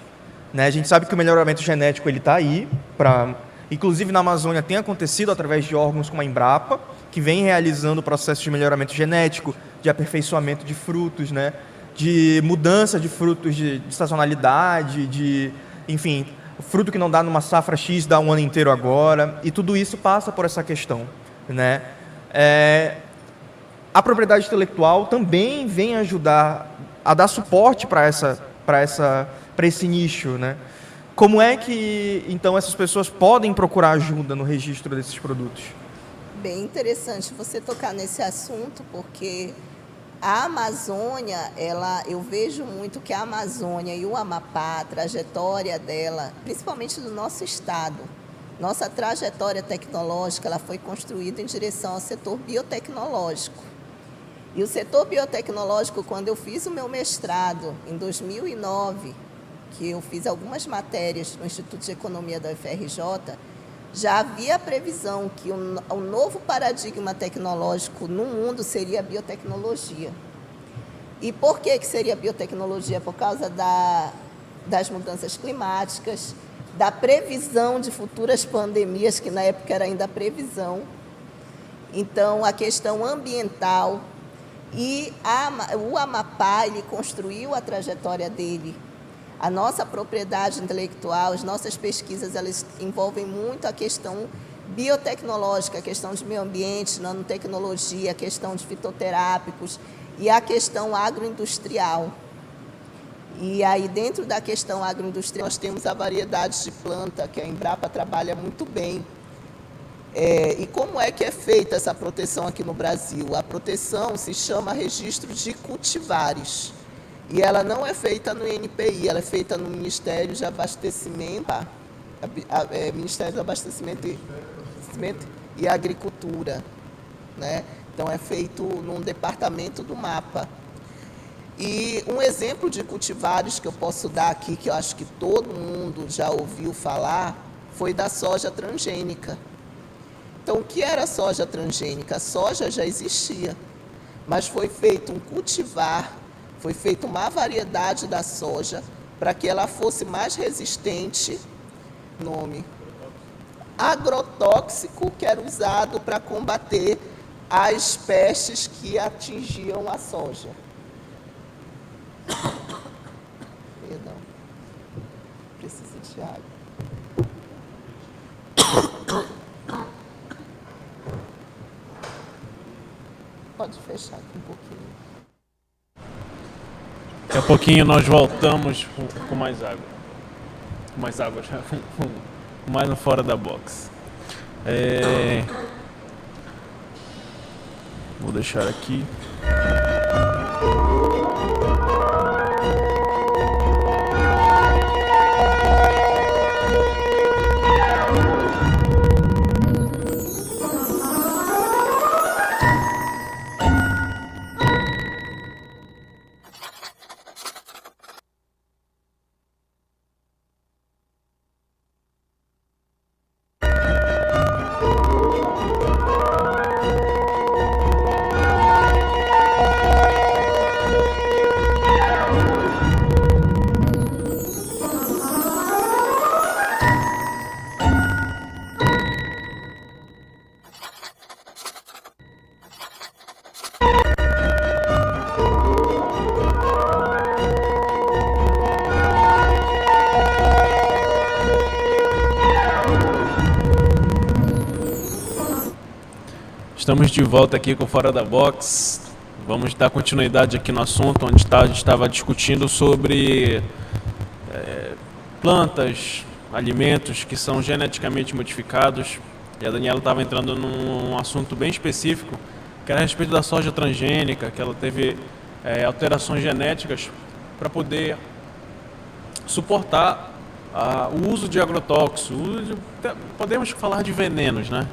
Né? A gente sabe que o melhoramento genético ele está aí, pra, inclusive na Amazônia tem acontecido através de órgãos como a Embrapa, que vem realizando o processo de melhoramento genético, de aperfeiçoamento de frutos, né? de mudança de frutos de, de estacionalidade, de, enfim, fruto que não dá numa safra X dá um ano inteiro agora, e tudo isso passa por essa questão. Né? É, a propriedade intelectual também vem ajudar a dar suporte para essa, para essa, para esse nicho, né? Como é que então essas pessoas podem procurar ajuda no registro desses produtos? Bem interessante você tocar nesse assunto, porque a Amazônia, ela, eu vejo muito que a Amazônia e o Amapá, a trajetória dela, principalmente do nosso estado, nossa trajetória tecnológica, ela foi construída em direção ao setor biotecnológico. E o setor biotecnológico, quando eu fiz o meu mestrado em 2009, que eu fiz algumas matérias no Instituto de Economia da UFRJ, já havia a previsão que o, o novo paradigma tecnológico no mundo seria a biotecnologia. E por que, que seria biotecnologia? Por causa da, das mudanças climáticas, da previsão de futuras pandemias, que na época era ainda previsão. Então, a questão ambiental, e a, o Amapá, ele construiu a trajetória dele. A nossa propriedade intelectual, as nossas pesquisas, elas envolvem muito a questão biotecnológica, a questão de meio ambiente, nanotecnologia, a questão de fitoterápicos e a questão agroindustrial. E aí, dentro da questão agroindustrial, nós temos a variedade de planta, que a Embrapa trabalha muito bem, é, e como é que é feita essa proteção aqui no Brasil? A proteção se chama registro de cultivares. E ela não é feita no INPI, ela é feita no Ministério de Abastecimento, a, a, é, Ministério do Abastecimento e, Abastecimento e Agricultura. Né? Então é feito num departamento do mapa. E um exemplo de cultivares que eu posso dar aqui, que eu acho que todo mundo já ouviu falar, foi da soja transgênica. Então, o que era soja transgênica? A soja já existia, mas foi feito um cultivar, foi feita uma variedade da soja para que ela fosse mais resistente, nome agrotóxico, que era usado para combater as pestes que atingiam a soja. Perdão. Preciso de água. Pode fechar aqui um pouquinho. Daqui a pouquinho nós voltamos com, mais água. Mais água já. [laughs] Mais no fora da box. É... Vou deixar aqui. De volta aqui com Fora da Box. Vamos dar continuidade aqui no assunto onde tá, a gente estava discutindo sobre é, plantas, alimentos que são geneticamente modificados. E a Daniela estava entrando num assunto bem específico, que era a respeito da soja transgênica, que ela teve é, alterações genéticas para poder suportar ah, o uso de agrotóxicos, podemos falar de venenos, né?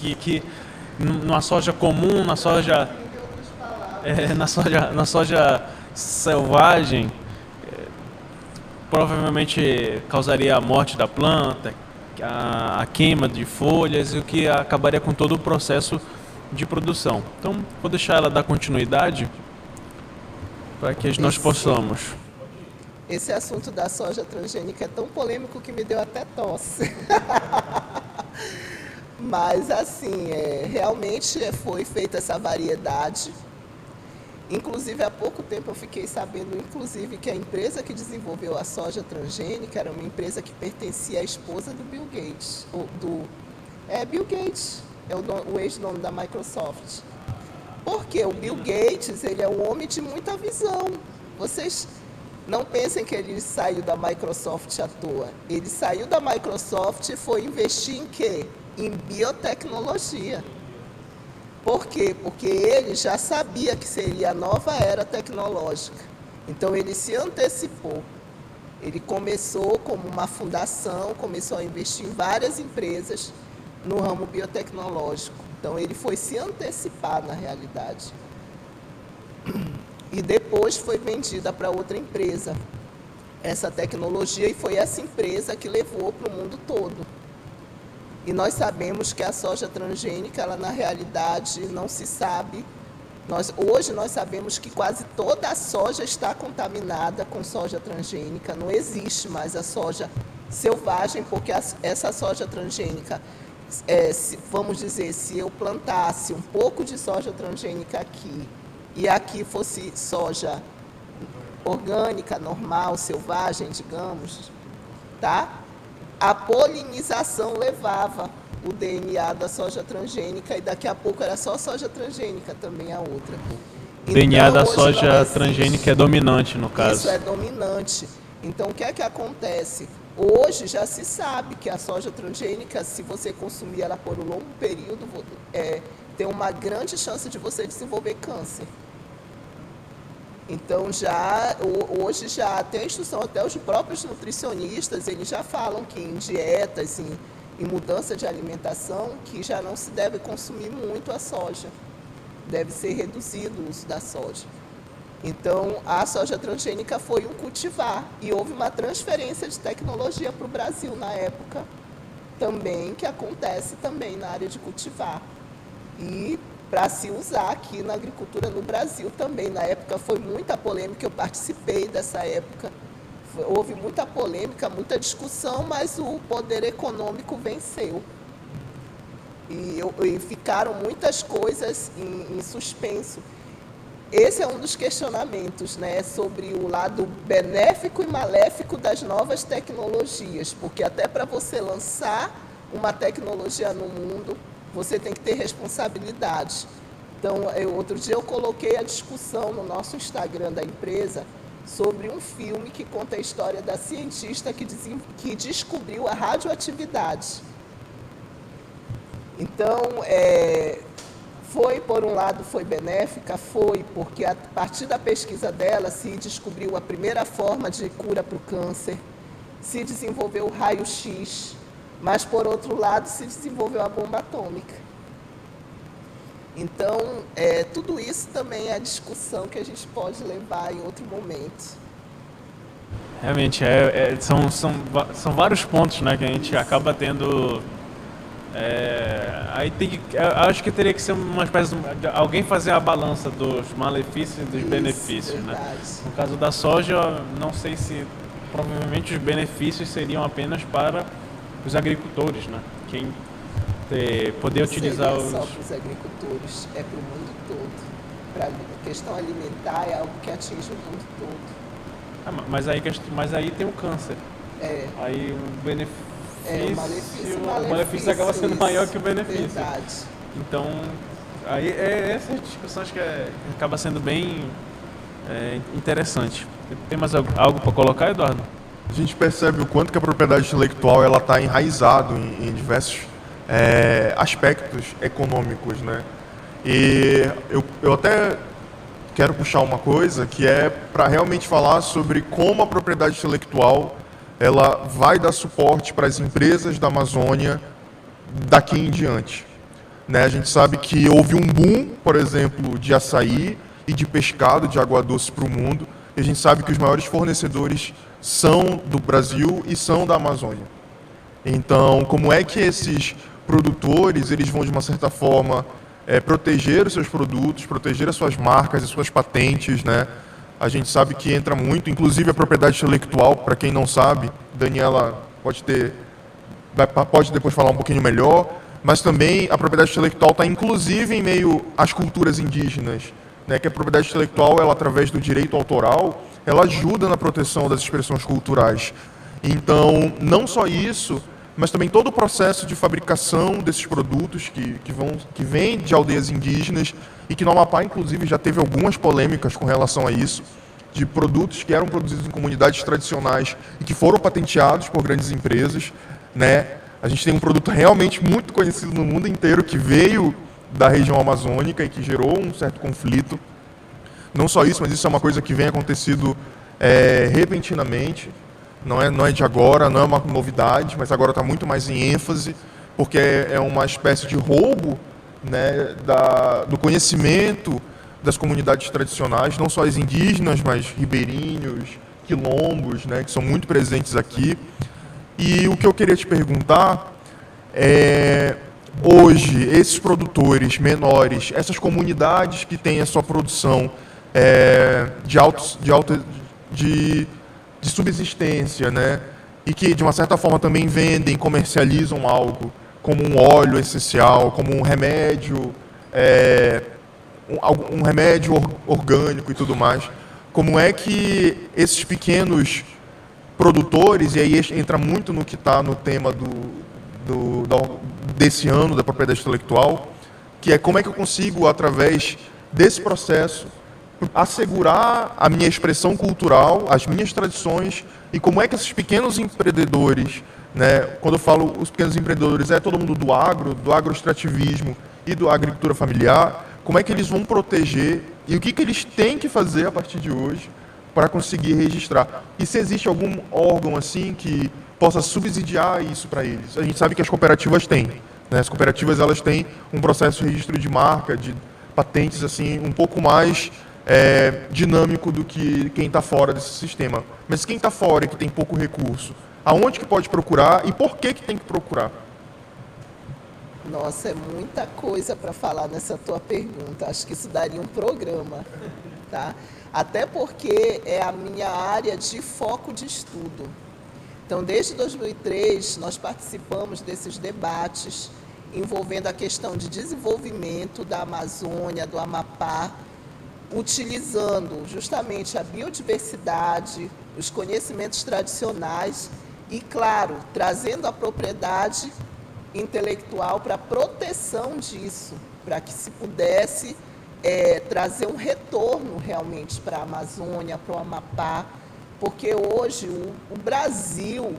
Que, que, numa soja comum, na soja, é, na soja, na soja selvagem, é, provavelmente causaria a morte da planta, a, a queima de folhas e o que acabaria com todo o processo de produção. Então, vou deixar ela dar continuidade para que nós possamos. Esse assunto da soja transgênica é tão polêmico que me deu até tosse. [laughs] Mas, assim, é, realmente foi feita essa variedade. Inclusive, há pouco tempo eu fiquei sabendo, inclusive, que a empresa que desenvolveu a soja transgênica era uma empresa que pertencia à esposa do Bill Gates. Do, é, Bill Gates, é o, o ex-dono da Microsoft. Porque o Bill Gates, ele é um homem de muita visão. Vocês não pensem que ele saiu da Microsoft à toa. Ele saiu da Microsoft e foi investir em quê? Em biotecnologia. Por quê? Porque ele já sabia que seria a nova era tecnológica. Então ele se antecipou. Ele começou como uma fundação, começou a investir em várias empresas no ramo biotecnológico. Então ele foi se antecipar na realidade. E depois foi vendida para outra empresa essa tecnologia e foi essa empresa que levou para o mundo todo. E nós sabemos que a soja transgênica, ela na realidade não se sabe. Nós, hoje nós sabemos que quase toda a soja está contaminada com soja transgênica. Não existe mais a soja selvagem, porque as- essa soja transgênica, é, se- vamos dizer, se eu plantasse um pouco de soja transgênica aqui e aqui fosse soja orgânica, normal, selvagem, digamos, tá? A polinização levava o DNA da soja transgênica e daqui a pouco era só soja transgênica também a outra. O DNA Então, da soja existe. transgênica é dominante, no caso. Isso é dominante. Então, o que é que acontece? Hoje já se sabe que a soja transgênica, se você consumir ela por um longo período, é, tem uma grande chance de você desenvolver câncer. Então já ho- hoje já tem a instrução até os próprios nutricionistas eles já falam que em dietas em, em mudança de alimentação que já não se deve consumir muito a soja. Deve ser reduzido o uso da soja. Então a soja transgênica foi um cultivar e houve uma transferência de tecnologia para o Brasil na época também que acontece também na área de cultivar. E para se usar aqui na agricultura no Brasil também. Na época foi muita polêmica, eu participei dessa época. Houve muita polêmica, muita discussão, mas o poder econômico venceu. E, eu- e ficaram muitas coisas em, em suspenso. Esse é um dos questionamentos, né, sobre o lado benéfico e maléfico das novas tecnologias, porque até para você lançar uma tecnologia no mundo, você tem que ter responsabilidade. Então, eu, outro dia eu coloquei a discussão no nosso Instagram da empresa sobre um filme que conta a história da cientista que, desen- que descobriu a radioatividade. Então, é, foi, por um lado, foi benéfica, foi, porque a partir da pesquisa dela se descobriu a primeira forma de cura para o câncer, se desenvolveu o raio-x, mas, por outro lado, se desenvolveu a bomba atômica. Então, é, tudo isso também é discussão que a gente pode levar em outro momento. Realmente, é, é- são, são, são vários pontos né, que a gente acaba tendo. é, aí tem que, eu acho que teria que ser uma espécie de alguém fazer a balança dos malefícios e dos Isso, benefícios. Né? No caso da soja, não sei se provavelmente os benefícios seriam apenas para os agricultores, né? Quem ter, poder utilizar Seria os. só para os agricultores, é para o mundo todo. Para a questão alimentar é algo que atinge o mundo todo. Ah, ma- mas aí, mas aí tem o câncer. É, Aí o benefício, é o malefício, o malefício acaba sendo maior que o benefício. Verdade. Então, aí é essas discussões que é- acaba sendo bem é, interessante. Tem mais algo para colocar, Eduardo? A gente percebe o quanto que a propriedade intelectual ela está enraizado em, em diversos é, aspectos econômicos, né? E eu, eu até quero puxar uma coisa que é para realmente falar sobre como a propriedade intelectual ela vai dar suporte para as empresas da Amazônia daqui em diante. Né? A gente sabe que houve um boom, por exemplo, de açaí e de pescado de água doce para o mundo. E a gente sabe que os maiores fornecedores são do Brasil e são da Amazônia. Então, como é que esses produtores eles vão de uma certa forma é, proteger os seus produtos, proteger as suas marcas, as suas patentes, né? A gente sabe que entra muito, inclusive a propriedade intelectual, para quem não sabe, Daniela pode ter pode depois falar um pouquinho melhor, mas também a propriedade intelectual está inclusive em meio às culturas indígenas, né, que a propriedade intelectual, ela através do direito autoral, ela ajuda na proteção das expressões culturais. Então, não só isso, mas também todo o processo de fabricação desses produtos que, que, vão, que vêm de aldeias indígenas e que no Amapá, inclusive, já teve algumas polêmicas com relação a isso, de produtos que eram produzidos em comunidades tradicionais e que foram patenteados por grandes empresas, né? A gente tem um produto realmente muito conhecido no mundo inteiro que veio da região amazônica e que gerou um certo conflito. Não só isso, mas isso é uma coisa que vem acontecido é, repentinamente. Não é, não é de agora, não é uma novidade, mas agora está muito mais em ênfase, porque é, é uma espécie de roubo né, da, do conhecimento das comunidades tradicionais, não só as indígenas, mas ribeirinhos, quilombos, né, que são muito presentes aqui. E o que eu queria te perguntar é, hoje, esses produtores menores, essas comunidades que têm a sua produção é, de, autos, de, alta, de, de subsistência, né? E que, de uma certa forma, também vendem, comercializam algo, como um óleo essencial, como um remédio, é, um, um remédio or- orgânico e tudo mais. Como é que esses pequenos produtores, e aí entra muito no que está no tema do, do- da- desse ano da propriedade intelectual, que é como é que eu consigo, através desse processo, assegurar a minha expressão cultural, as minhas tradições, e como é que esses pequenos empreendedores, né, quando eu falo os pequenos empreendedores, é todo mundo do agro, do agroextrativismo e do agricultura familiar, como é que eles vão proteger e o que, que eles têm que fazer a partir de hoje para conseguir registrar. E se existe algum órgão assim que possa subsidiar isso para eles? A gente sabe que as cooperativas têm. Né? As cooperativas elas têm um processo de registro de marca, de patentes assim um pouco mais é, dinâmico do que quem está fora desse sistema. Mas quem está fora e que tem pouco recurso, aonde que pode procurar e por que que tem que procurar? Nossa, é muita coisa para falar nessa tua pergunta. Acho que isso daria um programa, tá? Até porque é a minha área de foco de estudo. Então, desde 2003, nós participamos desses debates envolvendo a questão de desenvolvimento da Amazônia, do Amapá, utilizando justamente a biodiversidade, os conhecimentos tradicionais e, claro, trazendo a propriedade intelectual para a proteção disso, para que se pudesse eh, trazer um retorno realmente para a Amazônia, para o Amapá, porque hoje o, o Brasil,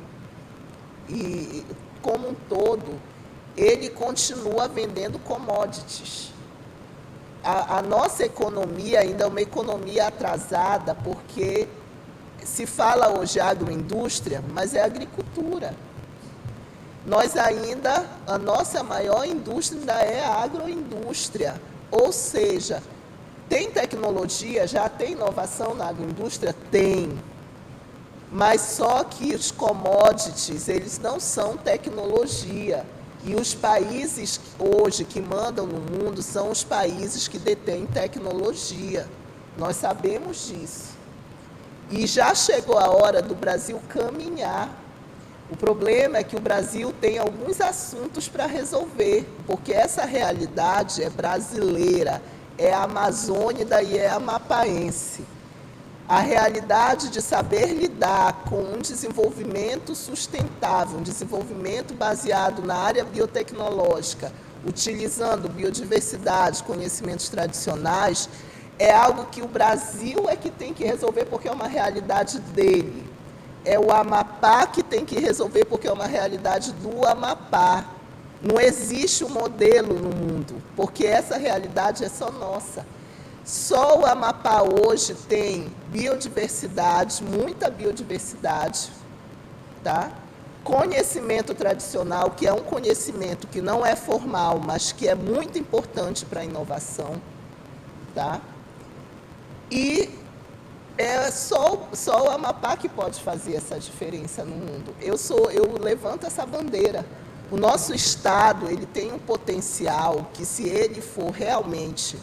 e como um todo, ele continua vendendo commodities. A, a nossa economia ainda é uma economia atrasada, porque se fala hoje agroindústria, mas é agricultura. Nós ainda, a nossa maior indústria ainda é a agroindústria. Ou seja, tem tecnologia, já tem inovação na agroindústria? Tem. Mas só que os commodities, eles não são tecnologia. E os países hoje que mandam no mundo são os países que detêm tecnologia. Nós sabemos disso. E já chegou a hora do Brasil caminhar. O problema é que o Brasil tem alguns assuntos para resolver, porque essa realidade é brasileira, é amazônida e é amapaense. A realidade de saber lidar com um desenvolvimento sustentável, um desenvolvimento baseado na área biotecnológica, utilizando biodiversidade, conhecimentos tradicionais, é algo que o Brasil é que tem que resolver porque é uma realidade dele. É o Amapá que tem que resolver porque é uma realidade do Amapá. Não existe um modelo no mundo, porque essa realidade é só nossa. Só o Amapá hoje tem biodiversidade, muita biodiversidade, tá? Conhecimento tradicional, que é um conhecimento que não é formal, mas que é muito importante para a inovação, tá? E é só, só o Amapá que pode fazer essa diferença no mundo. Eu sou, eu levanto essa bandeira. O nosso estado, ele tem um potencial que se ele for realmente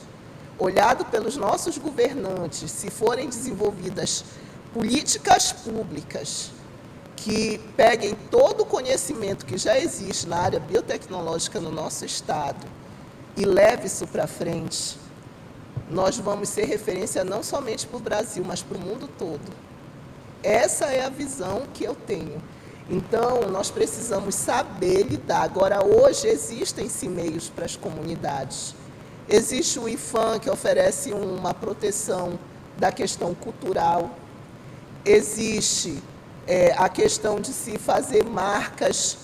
olhado pelos nossos governantes, se forem desenvolvidas políticas públicas que peguem todo o conhecimento que já existe na área biotecnológica no nosso estado e leve isso para frente, nós vamos ser referência não somente para o Brasil, mas para o mundo todo. Essa é a visão que eu tenho. Então, nós precisamos saber lidar. Agora, hoje existem-se meios para as comunidades. Existe o IFAM, que oferece uma proteção da questão cultural. Existe é, a questão de se fazer marcas,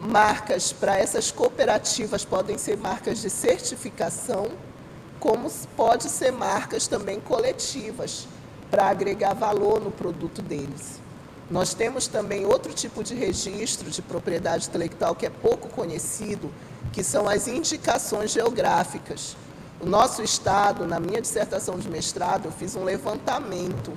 marcas para essas cooperativas, podem ser marcas de certificação, como pode ser marcas também coletivas, para agregar valor no produto deles. Nós temos também outro tipo de registro de propriedade intelectual que é pouco conhecido, que são as indicações geográficas. O nosso estado, na minha dissertação de mestrado, eu fiz um levantamento.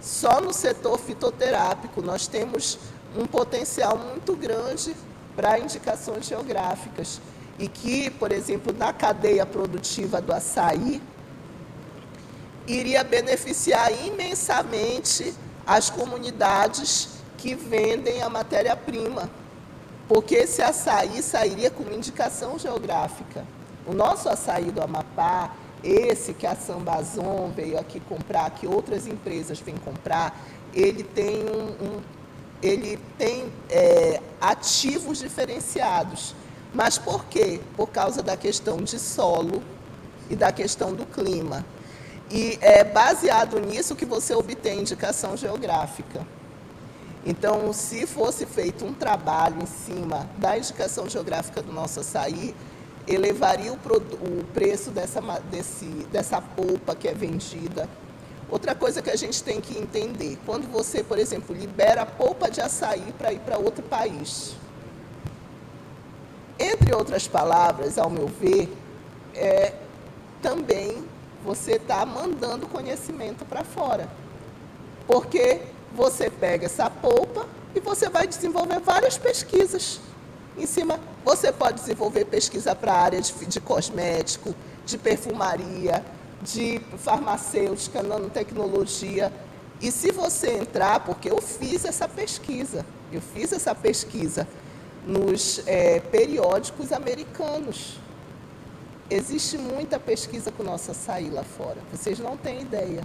Só no setor fitoterápico nós temos um potencial muito grande para indicações geográficas. E que, por exemplo, na cadeia produtiva do açaí, iria beneficiar imensamente as comunidades que vendem a matéria-prima, porque esse açaí sairia com indicação geográfica. O nosso açaí do Amapá, esse que a Sambazon veio aqui comprar, que outras empresas vêm comprar, ele tem, um, um ele tem é, ativos diferenciados. Mas por quê? Por causa da questão de solo e da questão do clima. E é baseado nisso que você obtém indicação geográfica. Então, se fosse feito um trabalho em cima da indicação geográfica do nosso açaí, elevaria o, o preço dessa, desse, dessa polpa que é vendida. Outra coisa que a gente tem que entender, quando você, por exemplo, libera a polpa de açaí para ir para outro país, entre outras palavras, ao meu ver, é, também você está mandando conhecimento para fora. Porque você pega essa polpa e você vai desenvolver várias pesquisas. Em cima, você pode desenvolver pesquisa para a área de, de cosmético, de perfumaria, de farmacêutica, nanotecnologia. E se você entrar, porque eu fiz essa pesquisa, eu fiz essa pesquisa nos é, periódicos americanos. Existe muita pesquisa com nosso açaí lá fora. Vocês não têm ideia.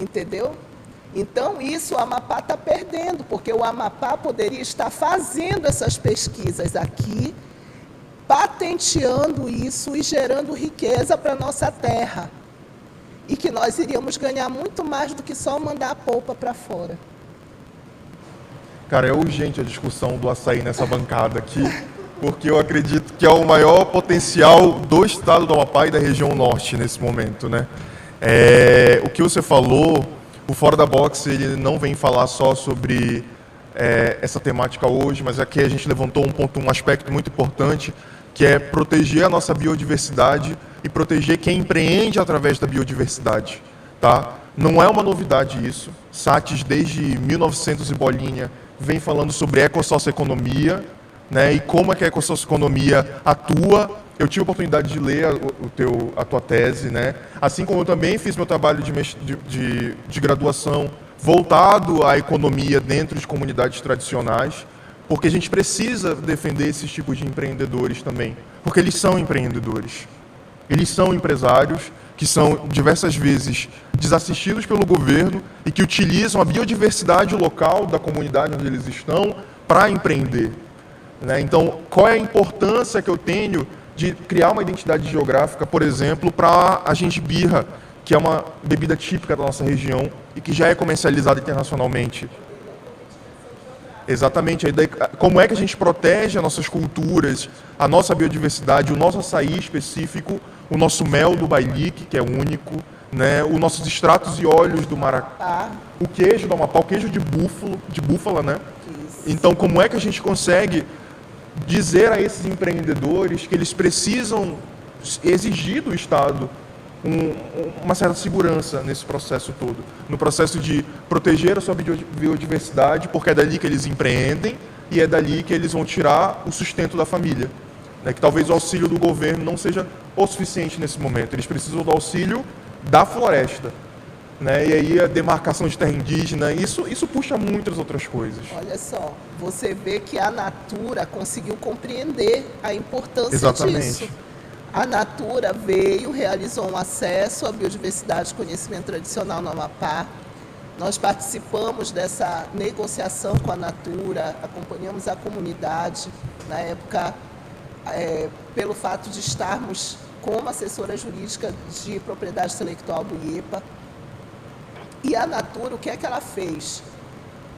Entendeu? Então, isso o Amapá está perdendo, porque o Amapá poderia estar fazendo essas pesquisas aqui, patenteando isso e gerando riqueza para a nossa terra. E que nós iríamos ganhar muito mais do que só mandar a polpa para fora. Cara, é urgente a discussão do açaí nessa bancada aqui, porque eu acredito que é o maior potencial do estado do Amapá e da região norte nesse momento, né? É, o que você falou, o Fora da Box, ele não vem falar só sobre é, essa temática hoje, mas aqui a gente levantou um ponto, um aspecto muito importante, que é proteger a nossa biodiversidade e proteger quem empreende através da biodiversidade, tá? Não é uma novidade isso. SATES, desde 1900 e bolinha, vem falando sobre ecossocioeconomia, né, e como é que a ecossocioeconomia atua. Eu tive a oportunidade de ler a, o teu, a tua tese, né, assim como eu também fiz meu trabalho de, de, de, graduação voltado à economia dentro de comunidades tradicionais, porque a gente precisa defender esses tipos de empreendedores também, porque eles são empreendedores, eles são empresários que são diversas vezes desassistidos pelo governo e que utilizam a biodiversidade local da comunidade onde eles estão para empreender. Né? Então, qual é a importância que eu tenho de criar uma identidade geográfica, por exemplo, para a gengibirra, que é uma bebida típica da nossa região e que já é comercializada internacionalmente? Exatamente. Como é que a gente protege as nossas culturas, a nossa biodiversidade, o nosso açaí específico, o nosso mel do bailique, que é único, né, os nossos extratos e óleos do maracá, o queijo do Amapá, o queijo de búfalo, de búfala, né? Então, como é que a gente consegue dizer a esses empreendedores que eles precisam exigir do Estado um- uma certa segurança nesse processo todo. No processo de proteger a sua bio- biodiversidade, porque é dali que eles empreendem e é dali que eles vão tirar o sustento da família. Né? Que talvez o auxílio do governo não seja o suficiente nesse momento. Eles precisam do auxílio da floresta. Né? E aí a demarcação de terra indígena, isso, isso puxa muitas outras coisas. Olha só, você vê que a Natura conseguiu compreender a importância Exatamente. disso. A Natura veio, realizou um acesso à biodiversidade e conhecimento tradicional no Amapá. Nós participamos dessa negociação com a Natura, acompanhamos a comunidade. Na época, é, pelo fato de estarmos como assessora jurídica de propriedade intelectual do IEPA. E a Natura, o que é que ela fez?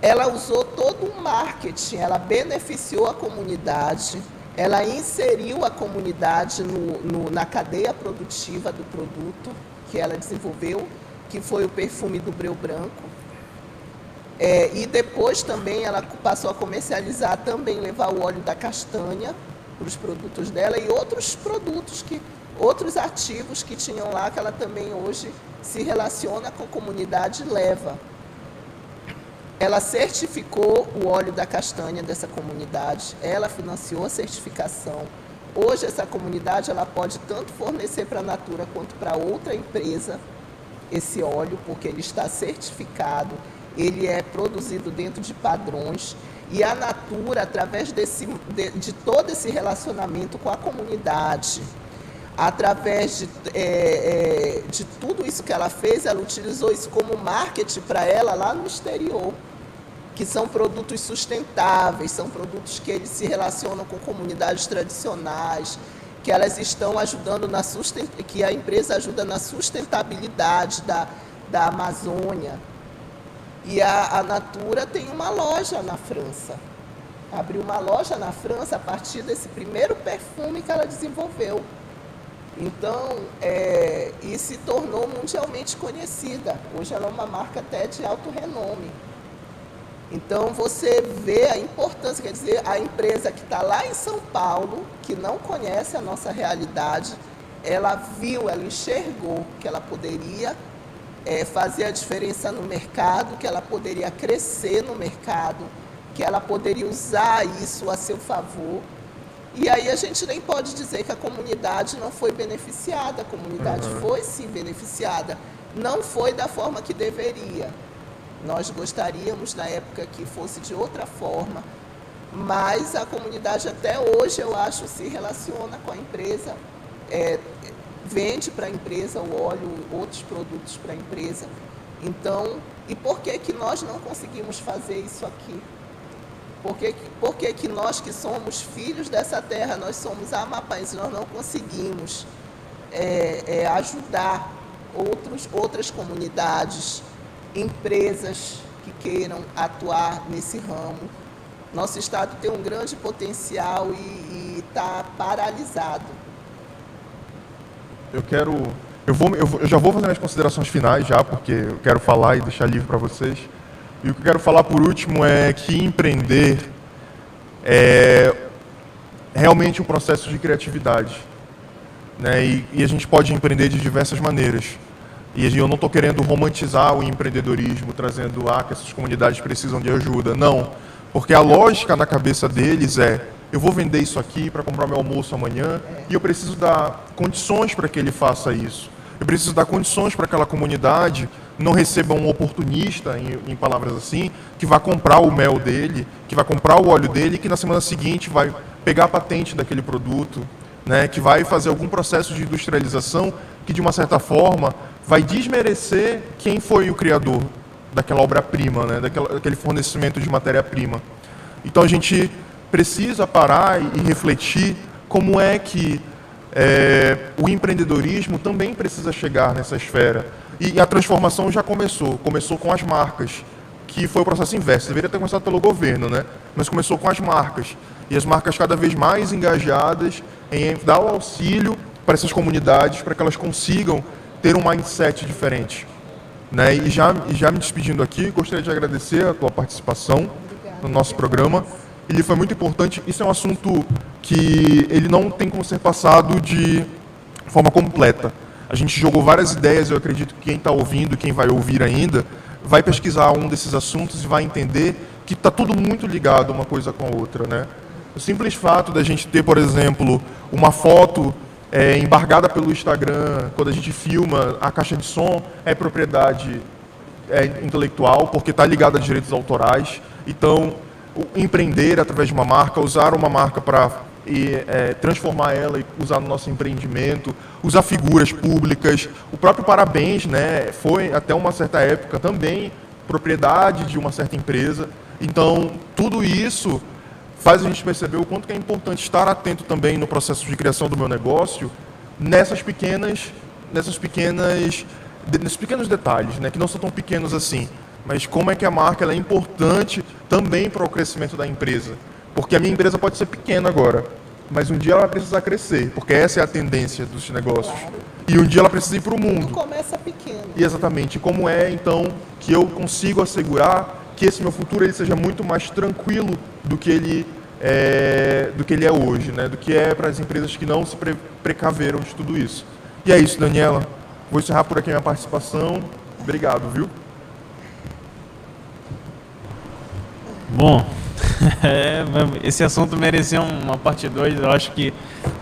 ela usou todo um marketing, ela beneficiou a comunidade, ela inseriu a comunidade no- no- na cadeia produtiva do produto que ela desenvolveu, que foi o perfume do breu branco. É, e depois também ela passou a comercializar, também levar o óleo da castanha para os produtos dela e outros produtos que outros ativos que tinham lá que ela também hoje se relaciona com a comunidade leva. Ela certificou o óleo da castanha dessa comunidade, ela financiou a certificação. Hoje essa comunidade ela pode tanto fornecer para a Natura quanto para outra empresa esse óleo, porque ele está certificado, ele é produzido dentro de padrões e a Natura, através desse, de, de todo esse relacionamento com a comunidade, através de, é, é, de tudo isso que ela fez, ela utilizou isso como marketing para ela lá no exterior, que são produtos sustentáveis, são produtos que eles se relacionam com comunidades tradicionais, que elas estão ajudando na susten que a empresa ajuda na sustentabilidade da, da Amazônia. E a, a Natura tem uma loja na França. Abriu uma loja na França a partir desse primeiro perfume que ela desenvolveu. Então, é, e se tornou mundialmente conhecida. Hoje ela é uma marca até de alto renome. Então você vê a importância, quer dizer, a empresa que está lá em São Paulo, que não conhece a nossa realidade, ela viu, ela enxergou que ela poderia é, fazer a diferença no mercado, que ela poderia crescer no mercado, que ela poderia usar isso a seu favor. E aí a gente nem pode dizer que a comunidade não foi beneficiada, a comunidade foi sim beneficiada, não foi da forma que deveria. Nós gostaríamos na época que fosse de outra forma, mas a comunidade até hoje, eu acho, se relaciona com a empresa, é, vende para a empresa o óleo, outros produtos para a empresa. Então, e por que, que nós não conseguimos fazer isso aqui? Por que, que- nós que somos filhos dessa terra, nós somos amapaenses, nós não conseguimos é, é, ajudar outros, outras comunidades, empresas que queiram atuar nesse ramo. Nosso estado tem um grande potencial e está paralisado. Eu quero. Eu, vou- eu já vou fazer minhas considerações finais já, porque eu quero falar e deixar livre para vocês. E o que eu quero falar por último é que empreender é realmente um processo de criatividade. Né? E, e a gente pode empreender de diversas maneiras. E eu não estou querendo romantizar o empreendedorismo, trazendo ah, que essas comunidades precisam de ajuda. Não. Porque a lógica na cabeça deles é: eu vou vender isso aqui para comprar meu almoço amanhã e eu preciso dar condições para que ele faça isso. Eu preciso dar condições para que aquela comunidade não receba um oportunista, em, em palavras assim, que vai comprar o mel dele, que vai comprar o óleo dele que na semana seguinte vai pegar a patente daquele produto, né, que vai fazer algum processo de industrialização que, de uma certa forma, vai desmerecer quem foi o criador daquela obra-prima, né, daquele fornecimento de matéria-prima. Então a gente precisa parar e refletir como é que é, o empreendedorismo também precisa chegar nessa esfera. E, a transformação já começou, começou com as marcas, que foi o processo inverso. Deveria ter começado pelo governo, né? Mas começou com as marcas. E as marcas cada vez mais engajadas em dar o auxílio para essas comunidades, para que elas consigam ter um mindset diferente. Né? E, já, já me despedindo aqui, gostaria de agradecer a tua participação no nosso programa. Ele foi muito importante. Isso é um assunto que ele não tem como ser passado de forma completa. A gente jogou várias ideias, eu acredito que quem está ouvindo, quem vai ouvir ainda, vai pesquisar um desses assuntos e vai entender que está tudo muito ligado uma coisa com a outra, né? O simples fato da gente ter, por exemplo, uma foto é, embargada pelo Instagram, quando a gente filma a caixa de som, é propriedade é, intelectual, porque está ligada a direitos autorais. Então, empreender através de uma marca, usar uma marca para é, transformar ela e usar no nosso empreendimento, usar figuras públicas. O próprio Parabéns né, foi, até uma certa época, também propriedade de uma certa empresa. Então, tudo isso faz a gente perceber o quanto é importante estar atento também no processo de criação do meu negócio, nessas pequenas, nessas pequenas, nesses pequenos detalhes, né, que não são tão pequenos assim, mas como é que a marca é importante também para o crescimento da empresa, porque a minha empresa pode ser pequena agora, mas um dia ela vai precisar crescer, porque essa é a tendência dos negócios. E um dia ela precisa ir para o mundo. começa pequeno. E exatamente como é então que eu consigo assegurar que esse meu futuro ele seja muito mais tranquilo do que ele é, do que ele é hoje, né? Do que é para as empresas que não se pre precaveram de tudo isso. E é isso, Daniela. Vou encerrar por aqui a minha participação. Obrigado, viu? Bom, [laughs] é, esse assunto merecia uma parte 2. Eu acho que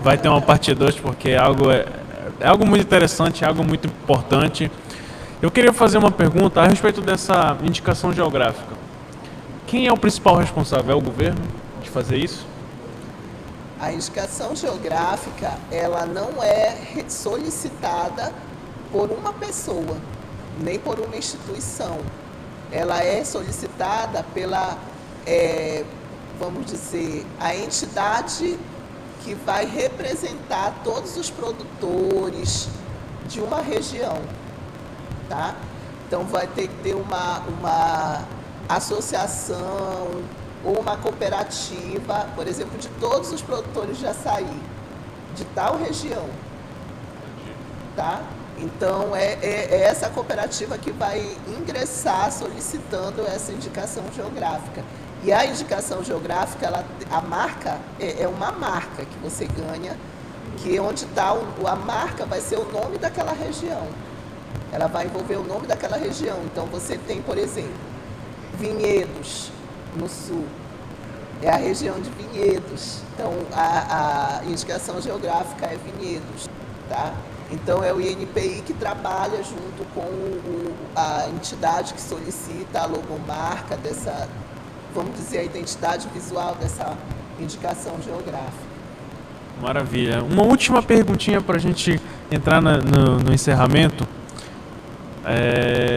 vai ter uma parte 2 porque é algo, é, é algo muito interessante, é algo muito importante. Eu queria fazer uma pergunta a respeito dessa indicação geográfica. Quem é o principal responsável? É o governo de fazer isso? A indicação geográfica, ela não é solicitada por uma pessoa, nem por uma instituição. Ela é solicitada pela, é, vamos dizer, a entidade que vai representar todos os produtores de uma região, tá? Então vai ter que ter uma, uma associação ou uma cooperativa, por exemplo, de todos os produtores de açaí de tal região, tá? Então é, é- é essa cooperativa que vai ingressar solicitando essa indicação geográfica. E a indicação geográfica, ela, a marca é, é uma marca que você ganha, que onde está a marca vai ser o nome daquela região. Ela vai envolver o nome daquela região. Então você tem, por exemplo, Vinhedos no sul. É a região de Vinhedos. Então a, a indicação geográfica é Vinhedos, tá? Então é o INPI que trabalha junto com o- a entidade que solicita a logomarca dessa, vamos dizer, a identidade visual dessa indicação geográfica. Maravilha. Uma última perguntinha para a gente entrar na- no, no encerramento. É,